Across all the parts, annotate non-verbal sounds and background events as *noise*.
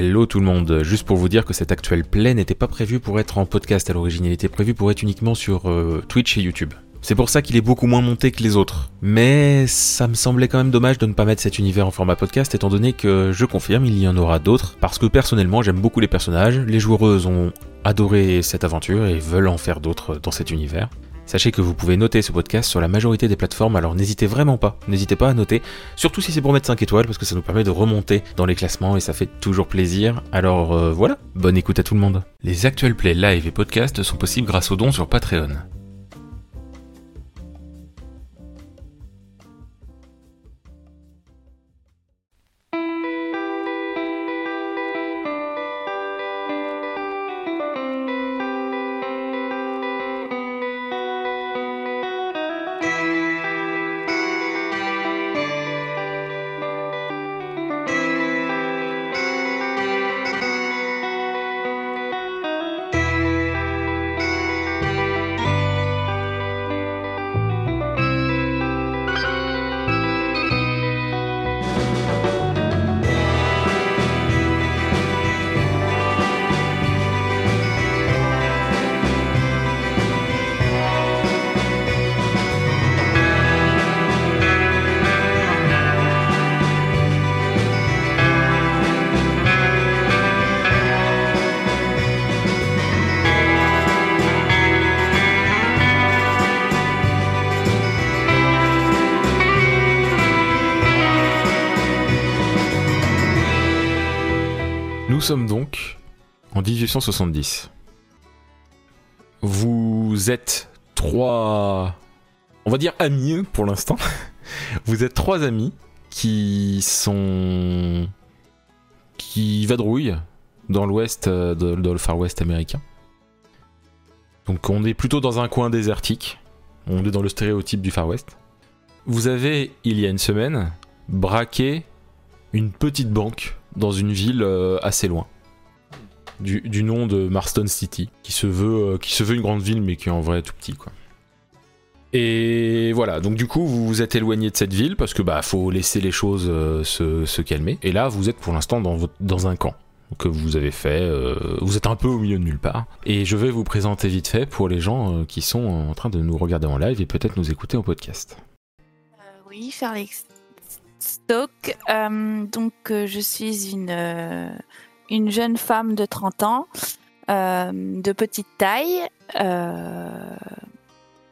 Hello tout le monde, juste pour vous dire que cet actuel play n'était pas prévu pour être en podcast à l'origine, il était prévu pour être uniquement sur euh, Twitch et YouTube. C'est pour ça qu'il est beaucoup moins monté que les autres. Mais ça me semblait quand même dommage de ne pas mettre cet univers en format podcast étant donné que je confirme il y en aura d'autres parce que personnellement j'aime beaucoup les personnages, les joueuses ont adoré cette aventure et veulent en faire d'autres dans cet univers. Sachez que vous pouvez noter ce podcast sur la majorité des plateformes, alors n'hésitez vraiment pas, n'hésitez pas à noter, surtout si c'est pour mettre 5 étoiles, parce que ça nous permet de remonter dans les classements et ça fait toujours plaisir. Alors euh, voilà, bonne écoute à tout le monde. Les actuels plays live et podcasts sont possibles grâce aux dons sur Patreon. Vous êtes trois, on va dire amis pour l'instant. *laughs* Vous êtes trois amis qui sont qui vadrouillent dans l'ouest, euh, dans le Far West américain. Donc on est plutôt dans un coin désertique. On est dans le stéréotype du Far West. Vous avez, il y a une semaine, braqué une petite banque dans une ville euh, assez loin. Du, nom de Marston City, qui se, veut, euh, qui se veut une grande ville, mais qui est en vrai tout petit, quoi. Et voilà, donc du coup, vous vous êtes éloigné de cette ville parce que bah faut laisser les choses euh, se, calmer. Et là, vous êtes pour l'instant dans, dans un camp que vous avez fait. vous êtes un peu au milieu de nulle part. Et je vais vous présenter vite fait pour les gens qui sont en train de nous regarder en live et peut-être nous écouter en podcast. oui, Charles Stock. Euh, donc, euh, je suis une, euh, une jeune femme de 30 ans, de petite taille,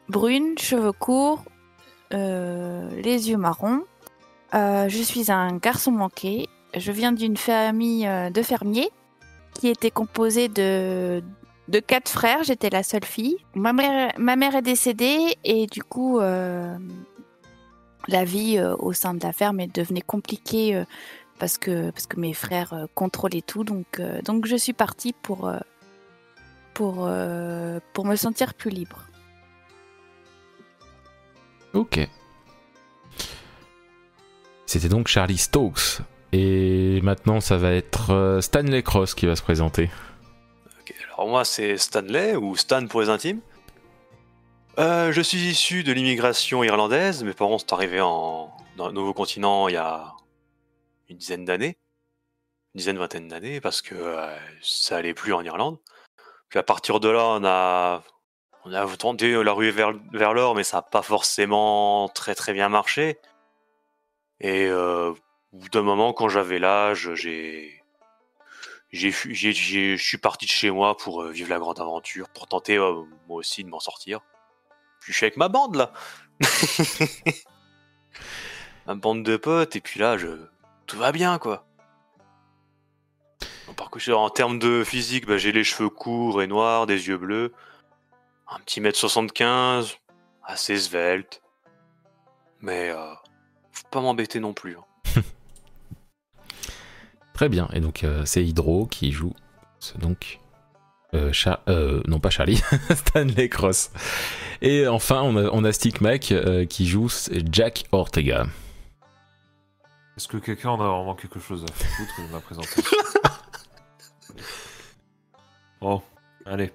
brune, cheveux courts, les yeux marrons. je suis un garçon manqué. Je viens d'une famille de fermiers qui était composée de, de quatre frères. J'étais la seule fille. Ma mère, ma mère est décédée et du coup, la vie euh, au sein de la ferme devenait compliquée euh, parce que parce que mes frères euh, contrôlaient tout. Donc donc je suis partie pour pour pour me sentir plus libre. Ok. C'était donc Charlie Stokes. Et maintenant, ça va être Stanley Cross qui va se présenter. alors moi, c'est Stanley, ou Stan pour les intimes. Euh, je suis issu de l'immigration irlandaise. Mes parents sont arrivés en, dans le nouveau continent il y a une dizaine d'années, une dizaine, vingtaine d'années, parce que euh, ça allait plus en Irlande. Puis à partir de là, on a, on a tenté la rue vers, vers l'or, mais ça n'a pas forcément très très bien marché. Et euh, au bout d'un moment, quand j'avais l'âge, j'ai, j'ai, je suis parti de chez moi pour vivre la grande aventure, pour tenter moi aussi de m'en sortir je suis avec ma bande là. *laughs* ma bande de potes, et puis là, je... tout va bien quoi. Par contre, en termes de physique, bah, j'ai les cheveux courts et noirs, des yeux bleus, un petit mètre 75, assez svelte. Mais euh, faut pas m'embêter non plus. Hein. *laughs* Très bien, et donc euh, c'est Hydro qui joue donc euh, non pas Charlie, *laughs* Stanley Cross. Et enfin, on a, Stick Mac qui joue Jack Ortega. Est-ce que quelqu'un en a vraiment quelque chose à foutre de ma présentation *laughs* Bon, allez.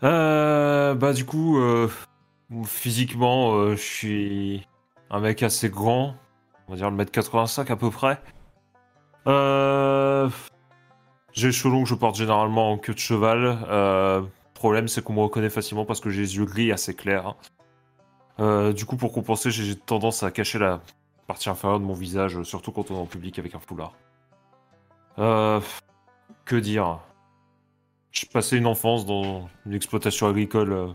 bah du coup, physiquement, je suis un mec assez grand, on va dire le mètre 85 à peu près. Euh, J'ai les cheveux longs que je porte généralement en queue de cheval. Euh, problème, c'est qu'on me reconnaît facilement parce que j'ai les yeux gris assez clairs. Euh, du coup, pour compenser, j'ai tendance à cacher la partie inférieure de mon visage, surtout quand on est en public avec un foulard. Euh, que dire J'ai passé une enfance dans une exploitation agricole euh,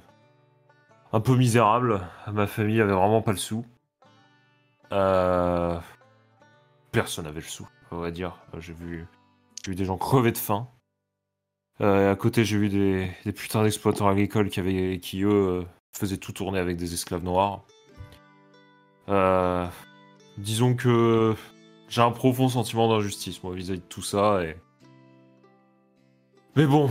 un peu misérable. Ma famille avait vraiment pas le sou. Euh, Personne n'avait le sou, on va dire. J'ai vu... vu des gens crever de faim. Euh, à côté, j'ai vu des, des putains d'exploitants agricoles qui, avaient, qui eux, euh, faisaient tout tourner avec des esclaves noirs. Euh, disons que j'ai un profond sentiment d'injustice, moi, vis-à-vis de tout ça. Mais bon,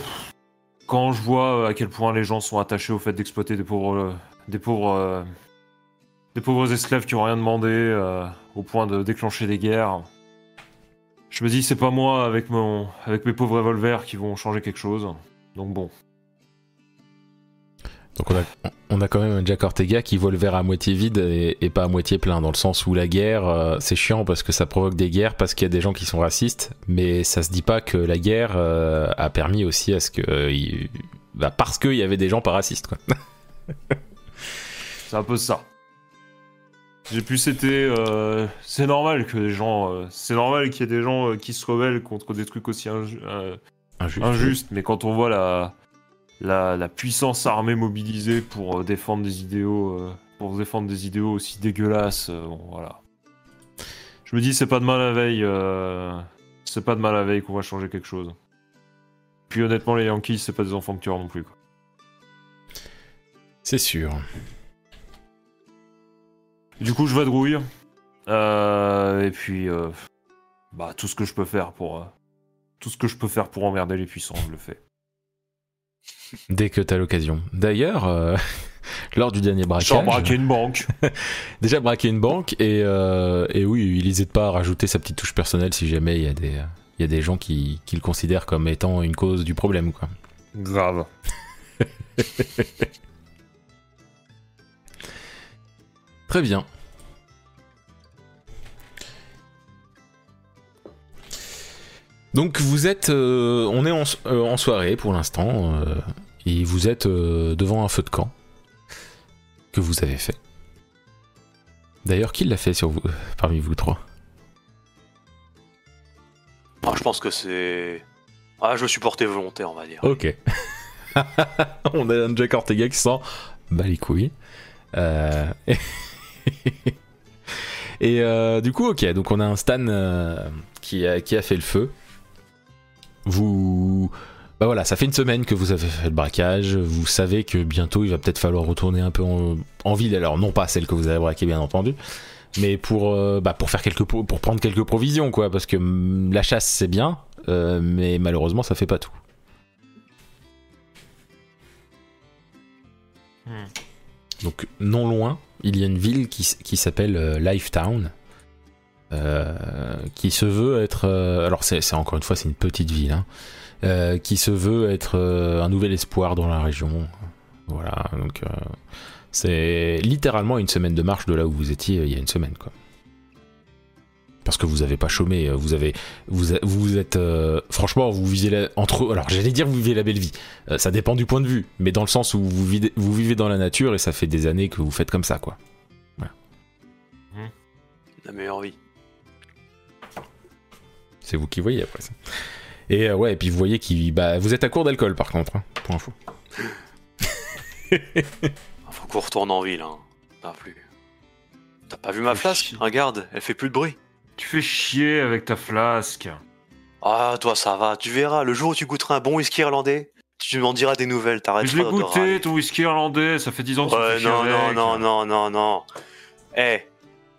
quand je vois à quel point les gens sont attachés au fait d'exploiter des pauvres, euh, des pauvres, euh, des pauvres esclaves qui ont rien demandé, euh, au point de déclencher des guerres, je me dis c'est pas moi avec mon, avec mes pauvres revolvers qui vont changer quelque chose. Donc bon, Donc on a, on a quand même un Jack Ortega qui voit le verre à moitié vide et, et pas à moitié plein, dans le sens où la guerre, euh, c'est chiant parce que ça provoque des guerres, parce qu'il y a des gens qui sont racistes, mais ça se dit pas que la guerre euh, a permis aussi à ce que... euh, bah, parce qu'il y avait des gens pas racistes, quoi. *laughs* c'est un peu ça. J'ai pu c'était, euh, c'est normal que les gens, c'est normal qu'il y ait des gens qui se rebellent contre des trucs aussi inju- euh, Injuste. injuste, mais quand on voit la, la, la puissance armée mobilisée pour euh, défendre des idéaux, euh, pour défendre des idéaux aussi dégueulasses, euh, bon, voilà. Je me dis, c'est pas de mal la veille, euh, c'est pas de mal la veille qu'on va changer quelque chose. Puis honnêtement, les Yankees, c'est pas des enfants de cœur non plus. Quoi. C'est sûr. Du coup, je vadrouille. Et puis, bah, tout ce que je peux faire pour, tout ce que je peux faire pour emmerder les puissants, je le fais. Dès que t'as l'occasion. D'ailleurs, euh, *laughs* lors du dernier braquage... Genre braquer une banque. *laughs* Déjà braquer une banque et, euh, et oui, il n'hésite pas à rajouter sa petite touche personnelle si jamais il y a des, il y a des gens qui, qui le considèrent comme étant une cause du problème. Quoi. Grave. *laughs* Très bien. Donc vous êtes, euh, on est en, euh, en soirée pour l'instant euh, et vous êtes devant un feu de camp que vous avez fait. D'ailleurs, qui l'a fait sur vous, parmi vous trois? Je pense que c'est. Ah, je me suis porté volontaire, on va dire. Ok. *laughs* On a un Jack Ortega qui sent bah les couilles. *laughs* Et euh, du coup, ok, donc on a un Stan qui, a, qui a fait le feu. Vous. Bah voilà, ça fait une semaine que vous avez fait le braquage. Vous savez que bientôt il va peut-être falloir retourner un peu en, en ville. Alors, non pas celle que vous avez braquée, bien entendu. Mais pour, euh, bah, pour, faire quelques, pour prendre quelques provisions, quoi. Parce que hum, la chasse, c'est bien. euh, mais malheureusement, ça fait pas tout. Donc non loin, il y a une ville qui, s'appelle euh, Lifetown, qui se veut être... euh, alors c'est encore une fois c'est une petite ville, hein, euh, qui se veut être euh, un nouvel espoir dans la région. Voilà, donc euh, c'est littéralement une semaine de marche de là où vous étiez euh, il y a une semaine, quoi. Parce que vous avez pas chômé, euh, vous avez, vous, vous êtes, euh, franchement, vous vivez la, entre, alors j'allais dire vous vivez la belle vie. Euh, ça dépend du point de vue, mais dans le sens où vous vivez, vous vivez dans la nature et ça fait des années que vous faites comme ça, quoi. La meilleure vie. C'est vous qui voyez après ça. Et euh, ouais, et puis vous voyez qui, bah, vous êtes à court d'alcool par contre, hein, pour info. *laughs* Faut qu'on retourne en ville, hein. T'as plus. T'as pas vu ma flasque Regarde, elle fait plus de bruit. Tu fais chier avec ta flasque. Ah, toi, ça va. Tu verras, le jour où tu goûteras un bon whisky irlandais, tu m'en diras des nouvelles. T'arrêtes je l'ai pas de goûté, râler. ton whisky irlandais, ça fait 10 ans que tu fais non, non, avec. non, non, non, non. Eh,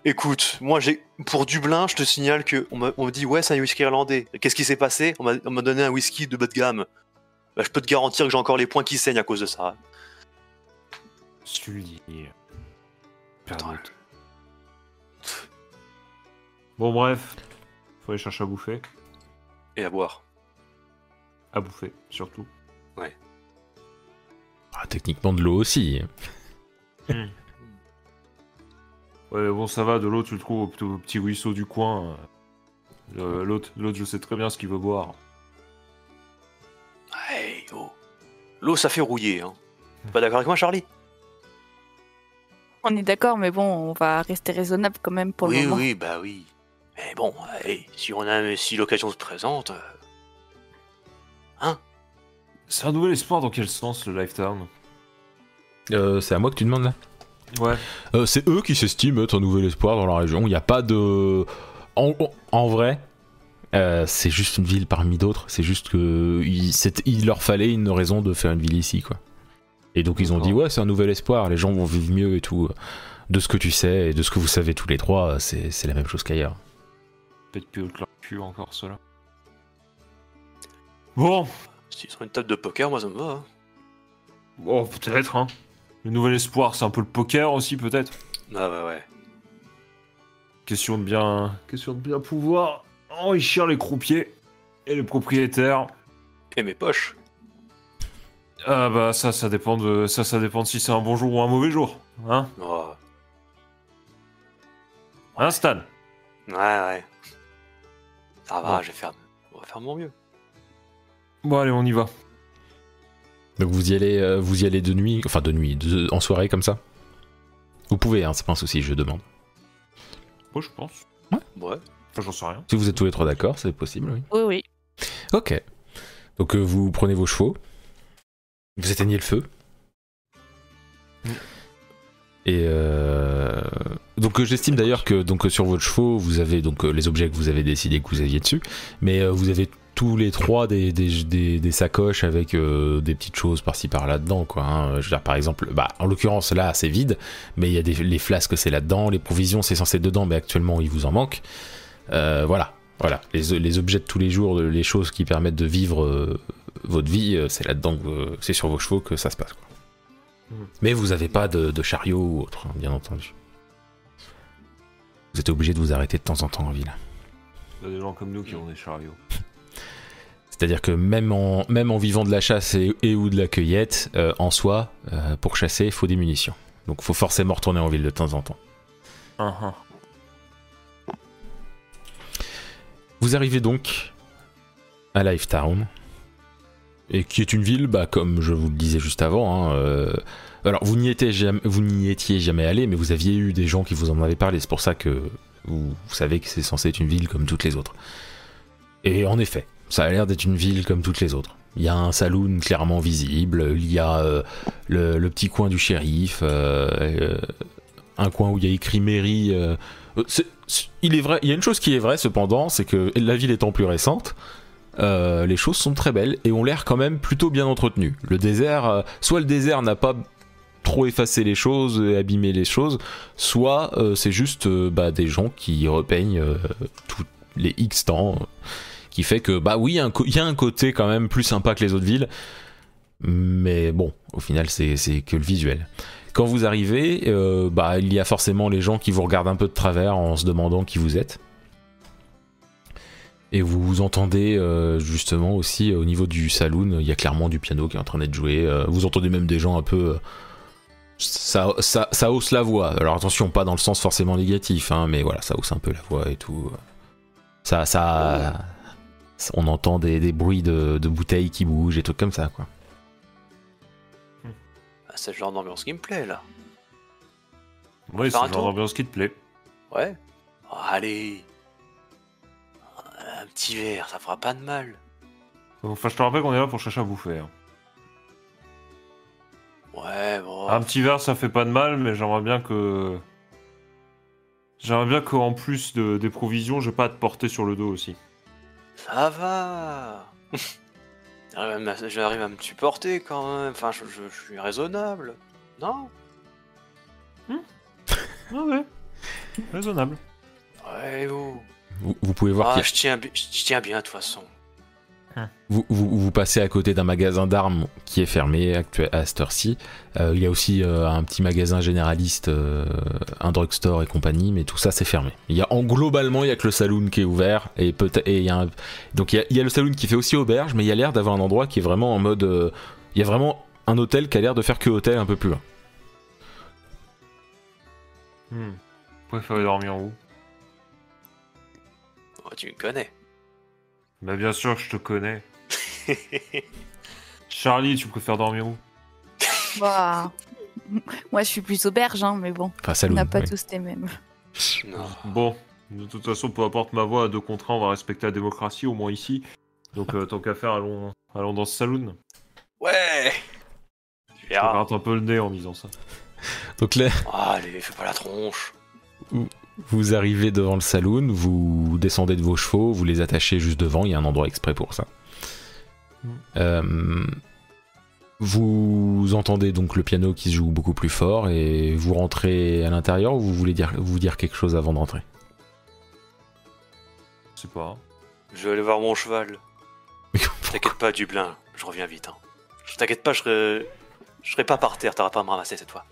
écoute, moi, j'ai pour Dublin, je te signale que on me dit ouais, c'est un whisky irlandais. Qu'est-ce qui s'est passé? On m'a on m'a donné un whisky de bas de gamme. Bah, je peux te garantir que j'ai encore les points qui saignent à cause de ça. Bon, bref. Faut aller chercher à bouffer. Et à boire. À bouffer, surtout. Ah, techniquement de l'eau aussi. Ouais, bon, ça va, de l'eau, tu le trouves au, petit ruisseau du coin. Euh, L'autre, l'autre, je sais très bien ce qu'il veut boire. l'eau ça fait rouiller. Hein. Pas d'accord avec moi, Charlie? On est d'accord, mais bon, on va rester raisonnable quand même pour Oui, le moment. oui, bah oui. Mais bon, allez, si on a, si l'occasion se présente, euh, C'est un nouvel espoir dans quel sens le Lifetime Euh, c'est à moi que tu demandes là Ouais. Euh, c'est eux qui s'estiment être un nouvel espoir dans la région. Il n'y a pas de. En, vrai, euh, c'est juste une ville parmi d'autres. C'est juste que il, leur fallait une raison de faire une ville ici, quoi. Et donc ils ont dit ouais, c'est un nouvel espoir. Les gens vont vivre mieux et tout. De ce que tu sais et de ce que vous savez tous les trois, c'est la même chose qu'ailleurs. Peut-être que leur cul encore cela. Bon, s'ils ont une table de poker, moi ça me va. hein. bon peut-être, hein. Le nouvel espoir, c'est un peu le poker aussi, peut-être. Ah ouais, ouais. Question de bien, question de bien pouvoir enrichir les croupiers et les propriétaires. Et mes poches. Ah bah ça, ça dépend de, ça, ça dépend de si c'est un bon jour ou un mauvais jour, hein. Oh, Hein, Stan? Ouais, ouais. Ça va, Ouais. je vais faire, on va faire mon mieux. Bon allez, on y va. Donc vous y allez, euh, vous y allez de nuit, enfin de nuit, de- en soirée comme ça. Vous pouvez, hein, c'est pas un souci, je demande. Moi, je pense. Ouais. Enfin, j'en sais rien. Si vous êtes tous les trois d'accord, c'est possible, oui. Oui, oui. Ok. Donc euh, vous prenez vos chevaux, vous éteignez le feu. Mm. Et euh, donc euh, j'estime d'ailleurs que donc sur votre chevaux vous avez donc les objets que vous avez décidé que vous aviez dessus, mais euh, vous avez tous les trois des, des, des- des sacoches avec euh, des petites choses par-ci par-là dedans quoi. hein. Je veux dire par exemple, bah en l'occurrence là c'est vide, mais il y a des les flasques c'est là-dedans, les provisions c'est censé être dedans, mais actuellement il vous en manque. Euh, voilà, voilà, les, les objets de tous les jours, les choses qui permettent de vivre euh, votre vie, c'est là-dedans, que, c'est sur vos chevaux que ça se passe. Quoi. Mhm. Mais vous n'avez pas de, de chariot ou autre, hein, bien entendu. Vous êtes obligé de vous arrêter de temps en temps en ville. Il y a des gens comme nous qui ont des chariots. C'est-à-dire que même en, même en vivant de la chasse et, et ou de la cueillette, euh, en soi, euh, pour chasser, il faut des munitions. Donc il faut forcément retourner en ville de temps en temps. Ah. Vous arrivez donc à Lifetown, et qui est une ville, bah, comme je vous le disais juste avant. hein, euh, alors, vous n'y étiez, jamais, vous n'y étiez jamais allé, mais vous aviez eu des gens qui vous en avaient parlé. C'est pour ça que vous, vous savez que c'est censé être une ville comme toutes les autres. Et en effet, ça a l'air d'être une ville comme toutes les autres. Il y a un saloon clairement visible, il y a euh, le, petit coin du shérif, euh, euh, un coin où il y a écrit mairie. il est vrai, il y a une chose qui est vraie cependant, c'est que la ville étant plus récente, les choses sont très belles et ont l'air quand même plutôt bien entretenues. Le désert, soit le désert n'a pas trop effacé les choses, et abîmé les choses, soit c'est juste bah, des gens qui repeignent tous les X temps, qui fait que bah oui, il y a un côté quand même plus sympa que les autres villes, mais bon, au final c'est que le visuel. Quand vous arrivez, euh, bah, il y a forcément les gens qui vous regardent un peu de travers en se demandant qui vous êtes. Et vous entendez euh, justement aussi euh, au niveau du saloon, il y a clairement du piano qui est en train d'être joué. vous entendez même des gens un peu. ça, ça, ça hausse la voix. Alors attention, pas dans le sens forcément négatif, hein, mais voilà, ça hausse un peu la voix et tout. Ça, ça, on entend des, des bruits de, de bouteilles qui bougent et trucs comme ça, quoi. Ah, c'est le genre d'ambiance qui me plaît là. Oui, c'est le genre d'ambiance qui te plaît. Ouais. Oh, allez. Un petit verre, ça fera pas de mal. Enfin, je te rappelle qu'on est là pour chercher à bouffer. hein. Ouais, bon. Un petit verre, ça fait pas de mal, mais j'aimerais bien que. J'aimerais bien qu'en plus de, des provisions, j'ai pas à te porter sur le dos aussi. Ça va. J'arrive à me- J'arrive à me supporter quand même. Enfin, je, je- je suis raisonnable. Non *laughs* Ah ouais. Raisonnable. Ouais, oh. Vous, vous pouvez voir Ah, je tiens, je tiens bien de toute façon. *laughs* Vous, vous, vous passez à côté d'un magasin d'armes qui est fermé à cette heure-ci. Euh, il y a aussi euh, un petit magasin généraliste, euh, un drugstore et compagnie, mais tout ça c'est fermé. Il y a, en globalement, il y a que le saloon qui est ouvert et peut et il y a un- donc il y, a, il y a le saloon qui fait aussi auberge, mais il y a l'air d'avoir un endroit qui est vraiment en mode, euh, il y a vraiment un hôtel qui a l'air de faire que hôtel un peu plus loin. Hmm. Vous préférez dormir où? Oh, tu me connais. Bah bien sûr, je te connais. *laughs* Charlie, tu préfères dormir où? Bah, Moi, je suis plus auberge, hein, mais bon, Enfin, on saloon. n'a pas oui. tous les mêmes. Non. Bon, de toute façon, peu importe ma voix à deux contre un, on va respecter la démocratie, au moins ici. Donc, euh, tant qu'à faire, allons, allons dans ce saloon. Ouais Tu Je verras. gratte un peu le nez en disant ça. Donc là, Ah, allez, fais pas la tronche. vous arrivez devant le saloon, vous descendez de vos chevaux, vous les attachez juste devant, il y a un endroit exprès pour ça. Mm. Euh, vous entendez donc le piano qui se joue beaucoup plus fort et vous rentrez à l'intérieur ou vous voulez dire, vous dire quelque chose avant de rentrer Je sais pas. Je vais aller voir mon cheval. *laughs* T'inquiète pas, Dublin, je reviens vite. Hein. Je T'inquiète pas, je serai... je serai pas par terre, t'auras pas à me ramasser cette fois.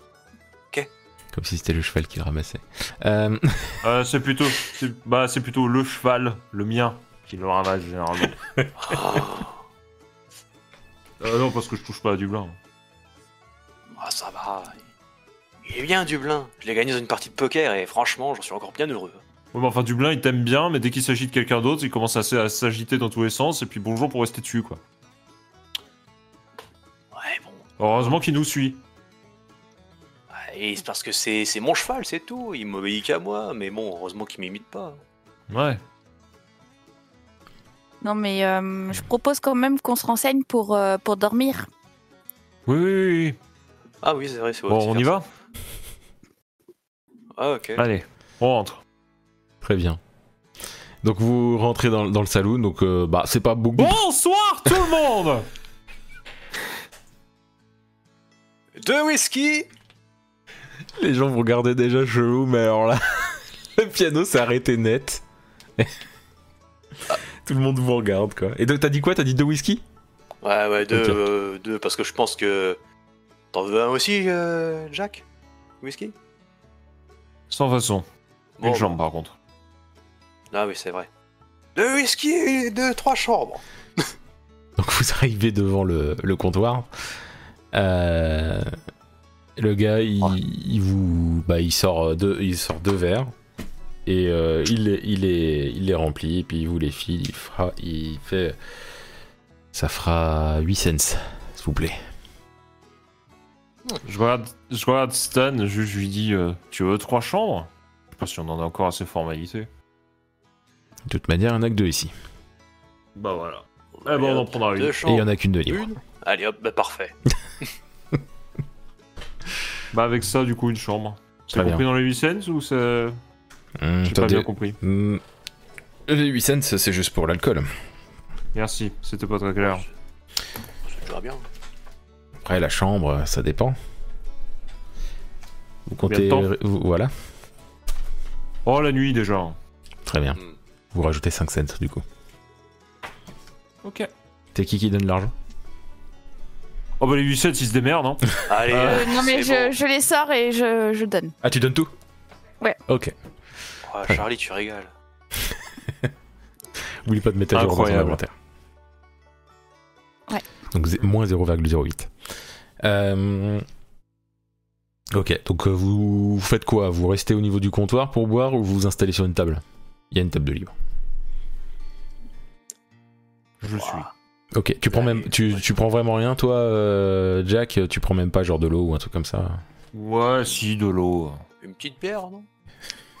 Comme si c'était le cheval qui le ramassait. Euh, *laughs* Euh, c'est plutôt, c'est, bah, c'est plutôt le cheval, le mien, qui le ramasse généralement. *laughs* Euh, non, parce que je touche pas à Dublin. ah, ça va. Il est bien, Dublin. Je l'ai gagné dans une partie de poker et franchement, j'en suis encore bien heureux. Ouais, mais enfin, Dublin, il t'aime bien, mais dès qu'il s'agit de quelqu'un d'autre, il commence à, s- à s'agiter dans tous les sens, et puis bonjour pour rester dessus, quoi. Ouais, bon. Heureusement qu'il nous suit. Et c'est parce que c'est c'est mon cheval, c'est tout. Il m'obéit qu'à moi, mais bon, heureusement qu'il m'imite pas. Ouais. Non, mais euh, je propose quand même qu'on se renseigne pour, euh, pour dormir. Oui, oui, oui. oui. Ah oui, c'est vrai, c'est Bon, on y va Ah, ok. Allez, on rentre. très bien. Donc vous rentrez dans, dans le saloon, donc euh, bah c'est pas beaucoup. Bonsoir tout le monde *laughs* Deux whisky Les gens vous regardaient déjà chelou, mais alors là, *laughs* le piano s'est arrêté net. *laughs* Tout le monde vous regarde quoi. Et donc t'as dit quoi? T'as dit deux whisky? Ouais, ouais, deux, euh, deux, parce que je pense que. T'en veux un aussi, euh, Jack Whisky? Sans façon. Bon, Une jambe, par contre. Ah oui, c'est vrai. Deux whisky et deux, trois chambres. *laughs* Donc vous arrivez devant le, le comptoir. Euh, le gars, il, il vous, bah, il sort deux, il sort deux verres et euh, il, les- il les, il les remplit et puis il vous les file. Il fera, il fait, ça fera 8 cents, s'il vous plaît. Je regarde, je regarde Stan, je, je lui dis euh, Tu veux trois chambres? Je sais pas si on en a encore assez formalité. De toute manière, il n'y en a que deux ici. Bah voilà. Eh ben, on en prendra une. Deux Et il chambres. y en a qu'une de libre. Une Allez hop, bah parfait. *laughs* *laughs* Bah avec ça, du coup, une chambre. C'est compris dans les 8 cents ou c'est. Hum, J'ai pas bien compris. Hum, les 8 cents, c'est juste pour l'alcool. Merci, c'était pas très clair. C'est déjà bien. Après, la chambre, ça dépend. Vous comptez. vous- voilà, Oh, la nuit déjà. très bien. Hmm. Vous rajoutez 5 cents du coup. Ok. C'est qui qui donne l'argent? Oh bah les 8 cents, ils se démerdent, hein. *laughs* Allez, Euh, non, mais je, bon. je les sors et je, je donne. Ah, tu donnes tout? Ouais. Ok. Oh, Charlie, tu régales. *laughs* N'oublie pas de mettre à jour dans inventaire. Ouais. Donc moins 0,08. Euh, Ok, donc euh, vous... vous faites quoi? Vous restez au niveau du comptoir pour boire ou vous vous installez sur une table? Il y a une table de libre. Je suis. Ok, tu prends même, tu, tu prends vraiment rien toi, euh, Jack? Tu prends même pas genre de l'eau ou un truc comme ça? Ouais, si, de l'eau. Une petite bière, non?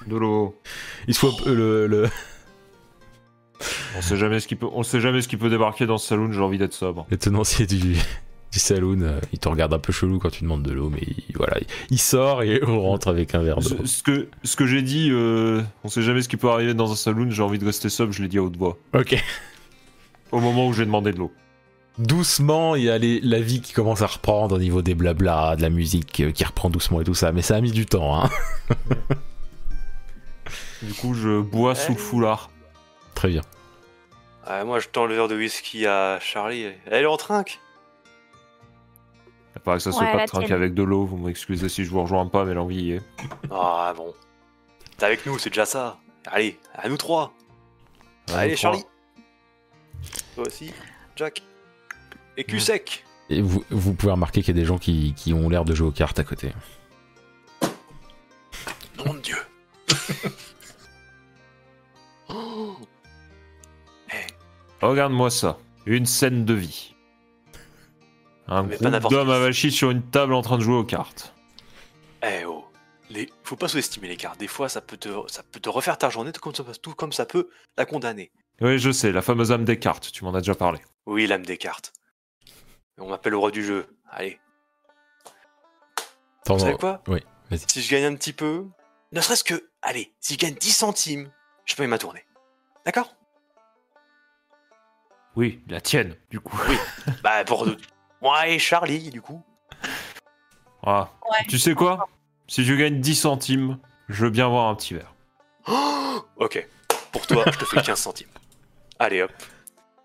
De l'eau. Il se faut le, le, On sait jamais ce qui peut, on sait jamais ce qui peut débarquer dans ce saloon, j'ai envie d'être sobre. le tenancier du, du saloon, euh, il te regarde un peu chelou quand tu demandes de l'eau, mais il, voilà, il, il sort et *laughs* on rentre avec un verre d'eau. Ce, ce que, ce que j'ai dit, euh, on sait jamais ce qui peut arriver dans un saloon, j'ai envie de rester sobre, je l'ai dit à haute voix. Ok. Au moment où j'ai demandé de l'eau. Doucement, il y a les- la vie qui commence à reprendre au niveau des blabla, de la musique euh, qui reprend doucement et tout ça, mais ça a mis du temps, hein. *laughs* Du coup, je bois sous le foulard. Très bien. Ah, Moi, je tends le verre de whisky à Charlie. Elle est en trinque. Il paraît que ça se Ouais, fait pas la de trinquer tienne. avec de l'eau, vous m'excusez si je vous rejoins pas, mais l'envie y est. Ah bon. T'es avec nous, c'est déjà ça. Allez, à nous trois. À Allez, nous trois. Toi aussi, Jack. Et cul sec. Et vous, vous pouvez remarquer qu'il y a des gens qui, qui ont l'air de jouer aux cartes à côté. Nom de Dieu. *laughs* Oh. Regarde-moi ça. Une scène de vie. Un Mais pas groupe d'hommes avachis sur une table en train de jouer aux cartes. Eh oh, les... faut pas sous-estimer les cartes. Des fois, ça peut te, ça peut te refaire ta journée, tout comme, ça, tout comme ça peut la condamner. Oui, je sais, la fameuse âme des cartes, tu m'en as déjà parlé. Oui, l'âme des cartes. On m'appelle le roi du jeu. Allez, vous savez quoi? Oui, vas-y. Si je gagne un petit peu, ne serait-ce que, allez, si je gagne 10 centimes, je peux y ma tournée. D'accord? Oui, la tienne, du coup. Bah, pour moi et Charlie, du coup. Ah. Ouais. Tu sais quoi? Si je gagne 10 centimes, je veux bien voir un petit verre. Oh *gasps* ok, pour toi, je te fais 15 centimes. Allez hop.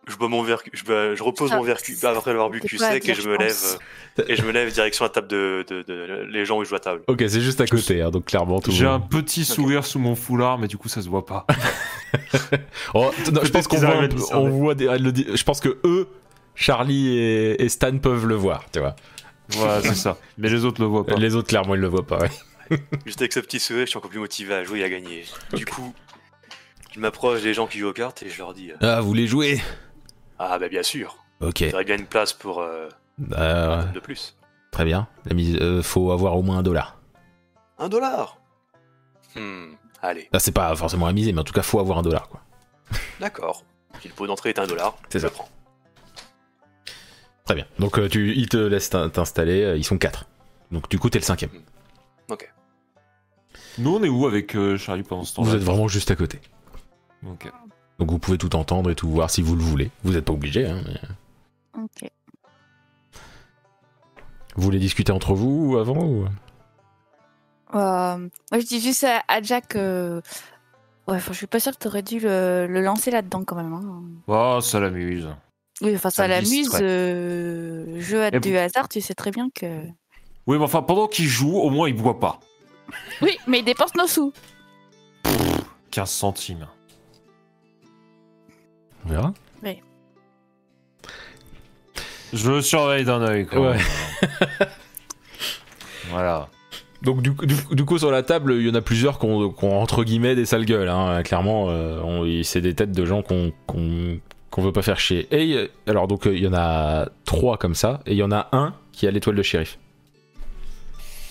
Je, bois mon verre, je, bois- je repose mon verre après l'avoir bu cul sec et dire, je je me lève pense. euh, et je me lève direction la table de, de- de- les gens où je joue à table. Ok, c'est juste à côté, hein, donc clairement tout. J'ai un petit sourire sous mon foulard, mais du coup, ça se voit pas. *laughs* Oh, non, je pense qu'on voit, on des- le je pense que eux, Charlie et, et Stan peuvent le voir, tu vois. Voilà, c'est ça. Mais les autres le voient pas. Les autres, clairement, ils le voient pas. ouais. Juste avec ce petit sourire, je suis encore plus motivé à jouer et à gagner. Du coup, je m'approche des gens qui jouent aux cartes et je leur dis euh, Ah, vous voulez jouer? Ah bah bien sûr, Ok. j'aurais bien une place pour euh, Euh, de plus. très bien. La mise, euh, faut avoir au moins un dollar. Un dollar? Hmm, allez, Ah, c'est pas forcément à miser, mais en tout cas, faut avoir un dollar, quoi. d'accord. Si le pot d'entrée est un dollar, C'est ça. prends. Très bien. Donc, euh, tu, ils te laissent t'in- t'installer. euh, Ils sont quatre. Donc, du coup, t'es le cinquième. Ok. Nous, on est où avec euh, Charlie pendant ce temps-là? Vous êtes vraiment juste à côté. Ok. Donc, vous pouvez tout entendre et tout voir si vous le voulez. Vous n'êtes pas obligé. Hein, mais- Ok. Vous voulez discuter entre vous avant ou... Euh, moi, je dis juste à, à Jack. euh, Ouais, enfin, je suis pas sûre que t'aurais dû le, le lancer là-dedans quand même. hein. Oh, ça l'amuse. Oui, enfin, ça l'amuse. euh, jeu à Et du hasard, tu sais très bien que. Oui, mais enfin, pendant qu'il joue, au moins, il boit pas. Oui, mais il dépense nos sous. 15 centimes. On verra. Je le surveille d'un œil. Ouais. *laughs* voilà. Donc du, coup- du, coup- du coup sur la table, il y en a plusieurs qui ont, entre guillemets des sales gueules. Hein. Clairement, euh, c'est des têtes de gens qu'on qu'on veut pas faire chier. Et euh, alors donc euh, il y en a trois comme ça, et il y en a un qui a l'étoile de shérif.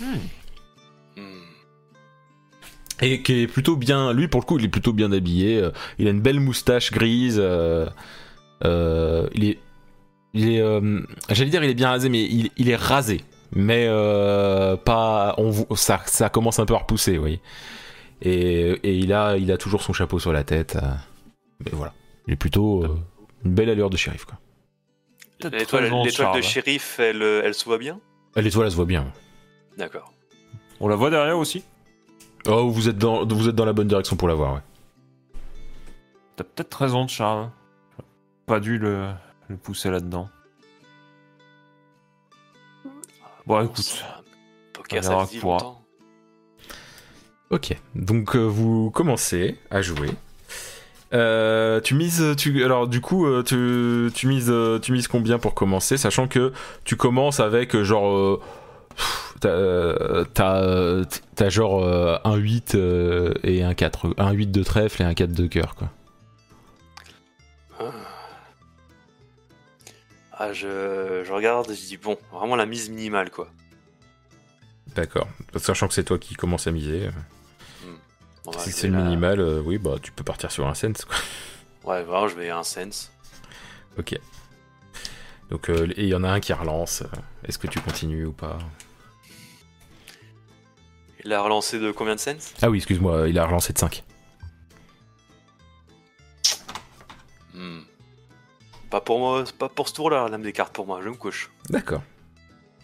Hmm. Et qui est plutôt bien, lui pour le coup il est plutôt bien habillé, euh, il a une belle moustache grise, euh, euh, il est, il est, euh, j'allais dire il est bien rasé mais il, il est rasé, mais euh, pas, on, ça, ça commence un peu à repousser, vous voyez. Et, et il a, il a toujours son chapeau sur la tête, euh, mais voilà, il est plutôt euh, une belle allure de shérif quoi. L'étoile 13 ans de l'étoile de charme. shérif, elle, elle se voit bien? L'étoile elle se voit bien. D'accord. On la voit derrière aussi? Oh vous êtes dans, vous êtes dans la bonne direction pour la voir, ouais. T'as peut-être raison de Charles. Pas dû le, le pousser là-dedans. Bon, écoute. Ça, Poker, ça. Ok, donc euh, vous commencez à jouer. Euh, tu mises, tu, alors du coup, euh, tu, tu mises, euh, tu mises combien pour commencer, sachant que tu commences avec genre, euh, pff, t'as, euh, t'as, euh, t'as genre euh, un 8 euh, et un 4, un 8 de trèfle et un 4 de cœur, quoi. Ah. Je, je regarde et je dis bon, vraiment la mise minimale quoi. D'accord. Sachant que c'est toi qui commences à miser. Bon, bah, si je c'est le la- minimal, euh, oui, bah tu peux partir sur un sense, quoi. Ouais, vraiment, je vais un sense. Ok. Donc, euh, et il y en a un qui relance. Est-ce que tu continues ou pas? Il a relancé de combien de sense Ah oui, excuse-moi, il a relancé de 5. Hmm. Pas pour moi, pas pour ce tour-là, l'âme des cartes pour moi, je me couche. D'accord.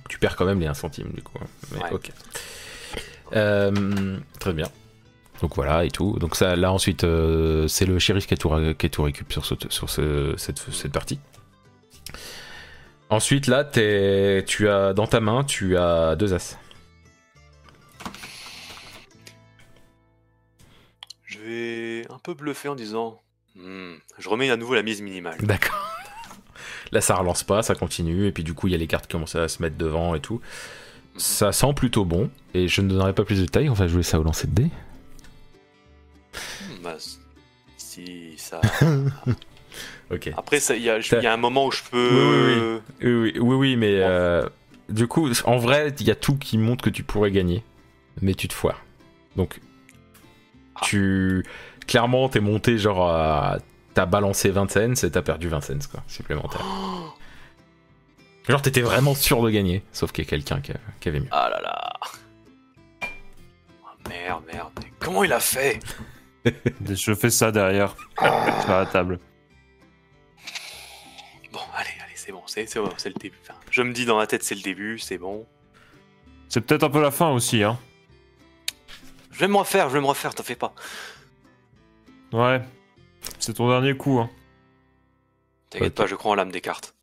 Tu perds quand même les 1 centime du coup. hein. Mais Ouais. ok. Euh, très bien. Donc voilà et tout. Donc ça, là ensuite, euh, c'est le shérif qui a tout, qui a tout récup sur, ce, sur ce- cette, cette partie. Ensuite, là, tu as dans ta main, tu as deux as. Peu bluffer en disant Hmm, je remets à nouveau la mise minimale. D'accord. *laughs* Là, ça relance pas, ça continue, et puis du coup, il y a les cartes qui commencent à se mettre devant et tout. Ça sent plutôt bon, et je ne donnerai pas plus de détails, on va jouer ça au lancer de dés. Hmm, bah, si ça. *laughs* Ok. Après, il y, a- y un moment où je peux. Oui, oui, Oui, oui, oui, oui, mais euh, du coup, en vrai, il y a tout qui montre que tu pourrais gagner, mais tu te foires. Donc, tu. Clairement, t'es monté genre à. T'as balancé 20 cents et t'as perdu 20 cents, quoi, supplémentaire. Oh, *gasps* Genre, t'étais vraiment sûr de gagner, sauf qu'il y a quelqu'un qui, avait mieux. ah là là. Oh, merde, merde. mais Comment il a fait? *laughs* Je fais ça derrière, sur la table. Bon, allez, allez, c'est bon, c'est c'est bon, c'est le début. Enfin, je me dis dans ma tête, c'est le début, c'est bon. C'est peut-être un peu la fin aussi, hein. Je vais me refaire, je vais me refaire, t'en fais pas. Ouais. C'est ton dernier coup, hein. T'inquiète pas, je crois en l'âme des cartes.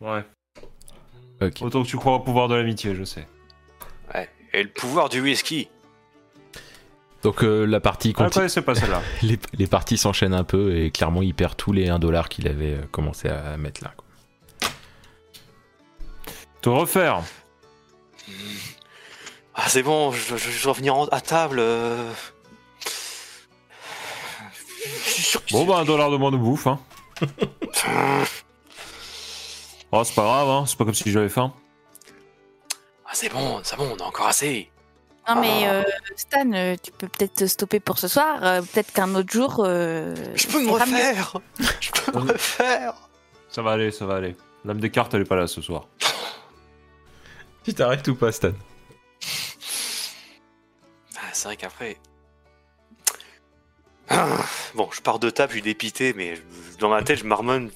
Ouais. Autant que tu crois au pouvoir de l'amitié, je sais. Ouais. Et le pouvoir du whisky. Donc, euh, la partie Ah, continue. connaissais pas celle-là. *laughs* les, les parties s'enchaînent un peu et clairement, il perd tous les 1$ dollar qu'il avait euh, commencé à mettre là. quoi. Te refaire. Ah, c'est bon, je, je- je dois revenir en- à table. euh. Je suis sûr que Bon, bah, un dollar de moins de bouffe, hein. *laughs* Oh, c'est pas grave, hein. C'est pas comme si j'avais faim. Ah, c'est bon, c'est bon, on a encore assez. Non mais Ah. euh, Stan, euh, tu peux peut-être te stopper pour ce soir. euh, peut-être qu'un autre jour. euh, Je peux me refaire Je peux me *laughs* refaire Ça va aller, ça va aller. L'âme des cartes, elle est pas là ce soir. Tu t'arrêtes ou pas, Stan? Ah, c'est vrai qu'après. *coughs* Bon, je pars de table, je suis dépité, mais dans ma tête, je marmonne.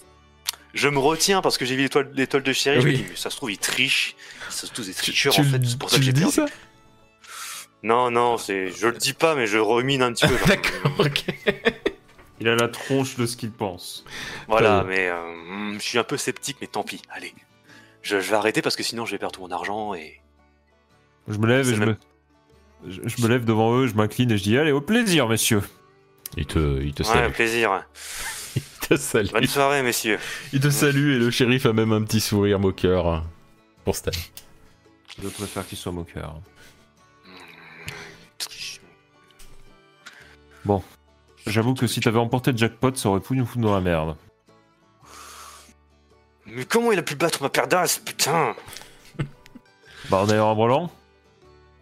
Je me retiens parce que j'ai vu l'étoile l'étoile de chéri. Je me dis, mais ça se trouve, ils trichent. Ils sont tous des tricheurs tu en fait. C'est pour ça que j'ai perdu. ça? Non, non, c'est, je le dis pas, mais je rumine un petit peu. *laughs* D'accord, ok. Il a la tronche de ce qu'il pense. Voilà, mais euh, hmm, je suis un peu sceptique, mais tant pis. Allez, je, je vais arrêter parce que sinon je vais perdre tout mon argent et. Je me lève et C'est je même- me... Je, je me lève devant eux, je m'incline et je dis Allez, au plaisir, messieurs. Il te, il te Ouais, salue. plaisir. *laughs* Il te salue. Bonne soirée, messieurs. Il te salue et le shérif a même un petit sourire moqueur pour Stan. Je préfère qu'il soit moqueur. J'avoue que si t'avais emporté le jackpot, ça aurait pu nous foutre dans la merde. Mais comment il a pu battre ma paire d'as, putain? Bah, en ayant un brelan?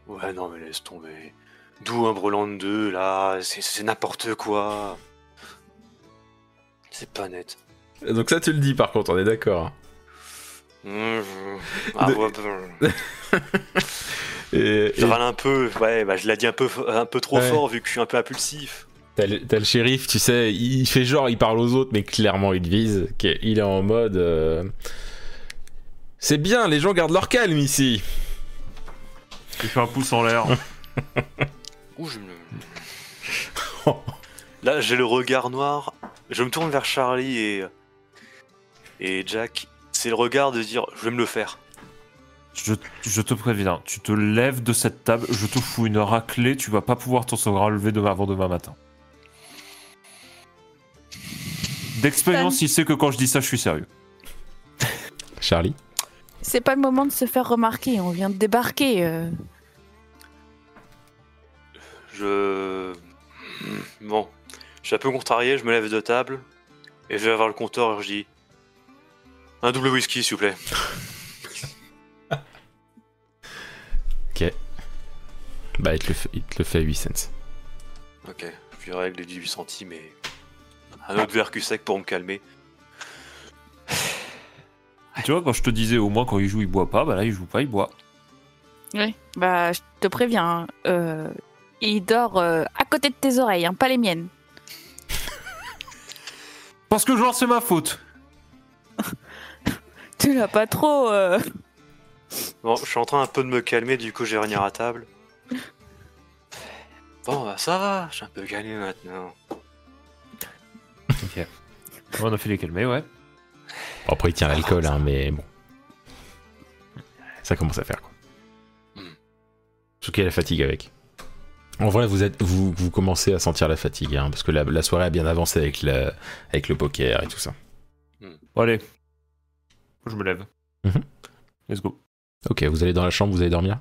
Ouais, non, mais laisse tomber. D'où un brelan de deux, là C'est n'importe quoi. C'est pas net. Donc ça, tu le dis par contre, on est d'accord. Mmh, je- Ah, De- ouais, bah, *laughs* Et je et râle un peu. Ouais, bah je l'ai dit un peu, un peu trop Ouais. fort vu que je suis un peu impulsif. t'as le, shérif, tu sais, il fait genre, il parle aux autres, mais clairement il vise. qu'il- Il est en mode. euh, C'est bien, les gens gardent leur calme ici. Il fait un pouce en l'air. *laughs* Ouh, je me... *laughs* Là, j'ai le regard noir. Je me tourne vers Charlie et et Jack. C'est le regard de dire, je vais me le faire. je, je te préviens, tu te lèves de cette table, je te fous une raclée, tu vas pas pouvoir t'en relever demain avant demain matin. D'expérience, il sait que quand je dis ça, je suis sérieux. Charlie? C'est pas le moment de se faire remarquer. On vient de débarquer. euh. Je. Bon. Je suis un peu contrarié, je me lève de table. Et je vais vers le compteur et je dis. Un double whisky, s'il vous plaît. *laughs* Bah, il te le fait, il te le fait à 8 cents. Ok. Je lui règle les 18 centimes et. Un autre verre cul sec pour me calmer. *sighs* Tu vois, quand je te disais au moins quand il joue, il boit pas, bah là, il joue pas, il boit. Oui. Bah, je te préviens. hein, il dort euh, à côté de tes oreilles, hein, pas les miennes. Parce que genre, c'est ma faute. *laughs* Tu l'as pas trop. euh. Bon, je suis en train un peu de me calmer, du coup, je vais revenir à table. Bon, bah ça va, je suis un peu calmé maintenant. Ok. On a fait les calmer, ouais. Après, il tient l'alcool, hein, mais bon. Ça commence à faire, quoi. Hmm. Surtout qu'il y a la fatigue avec. En vrai, vous, êtes, vous, vous commencez à sentir la fatigue, hein, parce que la, la soirée a bien avancé avec, la, avec le poker et tout ça. Bon, allez. Je me lève. Mhm. Let's go. Ok, vous allez dans la chambre, vous allez dormir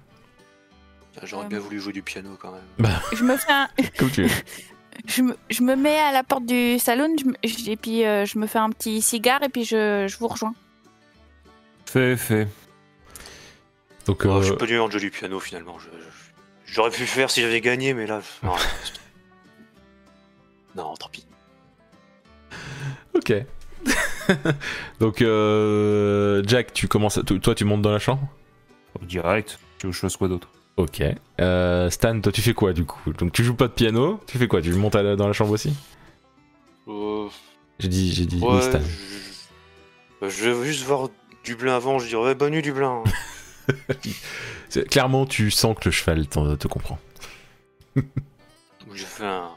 J'aurais Euh, bien voulu jouer du piano quand même. *laughs* Je me fais un, *laughs* Comme tu veux. *laughs* je, me, je me mets à la porte du salon je et puis euh, je me fais un petit cigare et puis je, je vous rejoins. Fait, fait. Donc, Oh, euh, je suis pas du genre de jouer du piano finalement. Je- je- J'aurais pu le faire si j'avais gagné, mais là. Non, *laughs* non tant pis. ok. *laughs* Donc, euh, Jack, tu commences. à- toi, tu montes dans la chambre? Direct. Tu veux que je fasse quoi d'autre? Ok. Euh, Stan, toi, tu fais quoi du coup? Donc, tu joues pas de piano. Tu fais quoi? Tu montes la- dans la chambre aussi? Euh, J'ai dit, j'ai dit. oui, Stan. je... je vais juste voir Dublin avant. Je dirais ouais, bonne nuit Dublin. *laughs* Clairement, tu sens que le cheval te comprend. je fais un.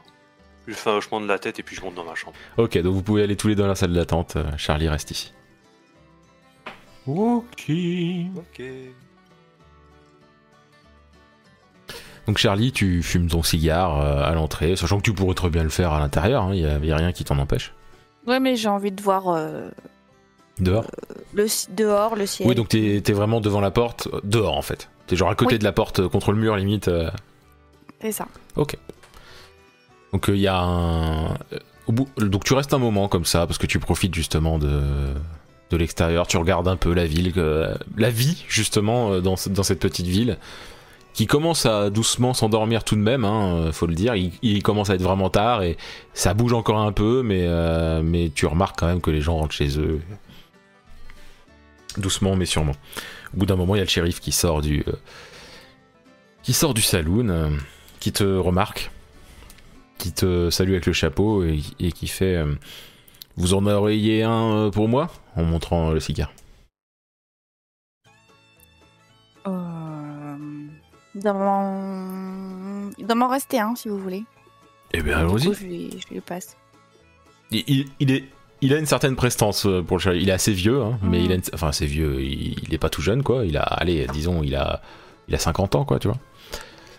Je fais un hochement de la tête et puis je monte dans ma chambre. Ok, donc vous pouvez aller tous les deux dans la salle d'attente. euh, Charlie reste ici. Ok. Ok. Donc Charlie, tu fumes ton cigare euh, à l'entrée, sachant que tu pourrais très bien le faire à l'intérieur, il n'y a, y a rien qui t'en empêche. Ouais, mais j'ai envie de voir euh, Dehors le ci- dehors, le ciel. Oui, donc t'es es vraiment devant la porte, euh, dehors en fait. T'es genre à côté Oui. de la porte, euh, contre le mur limite. euh. C'est ça. Ok. Donc il y a un... euh, Au bout... Donc tu restes un moment comme ça, parce que tu profites justement de, de l'extérieur, tu regardes un peu la ville, la vie justement euh, dans, ce- dans cette petite ville, qui commence à doucement s'endormir tout de même, hein, euh, faut le dire. Il, il commence à être vraiment tard et ça bouge encore un peu, mais, euh, mais tu remarques quand même que les gens rentrent chez eux. Doucement, mais sûrement. Au bout d'un moment, il y a le shérif qui sort du, euh, qui sort du saloon, euh, qui te remarque, qui te salue avec le chapeau et, et qui fait euh, Vous en auriez un euh, pour moi? en montrant le cigare. Il doit m'en rester un si vous voulez. Eh bien, allons-y. je lui, je lui passe. Il, il- il est, il a une certaine prestance euh, pour le. Il est assez vieux, hein, mais Mm. il a une- enfin assez vieux. Il, il est pas tout jeune, quoi. Il a, allez, disons, il a, il a 50 ans, quoi, tu vois.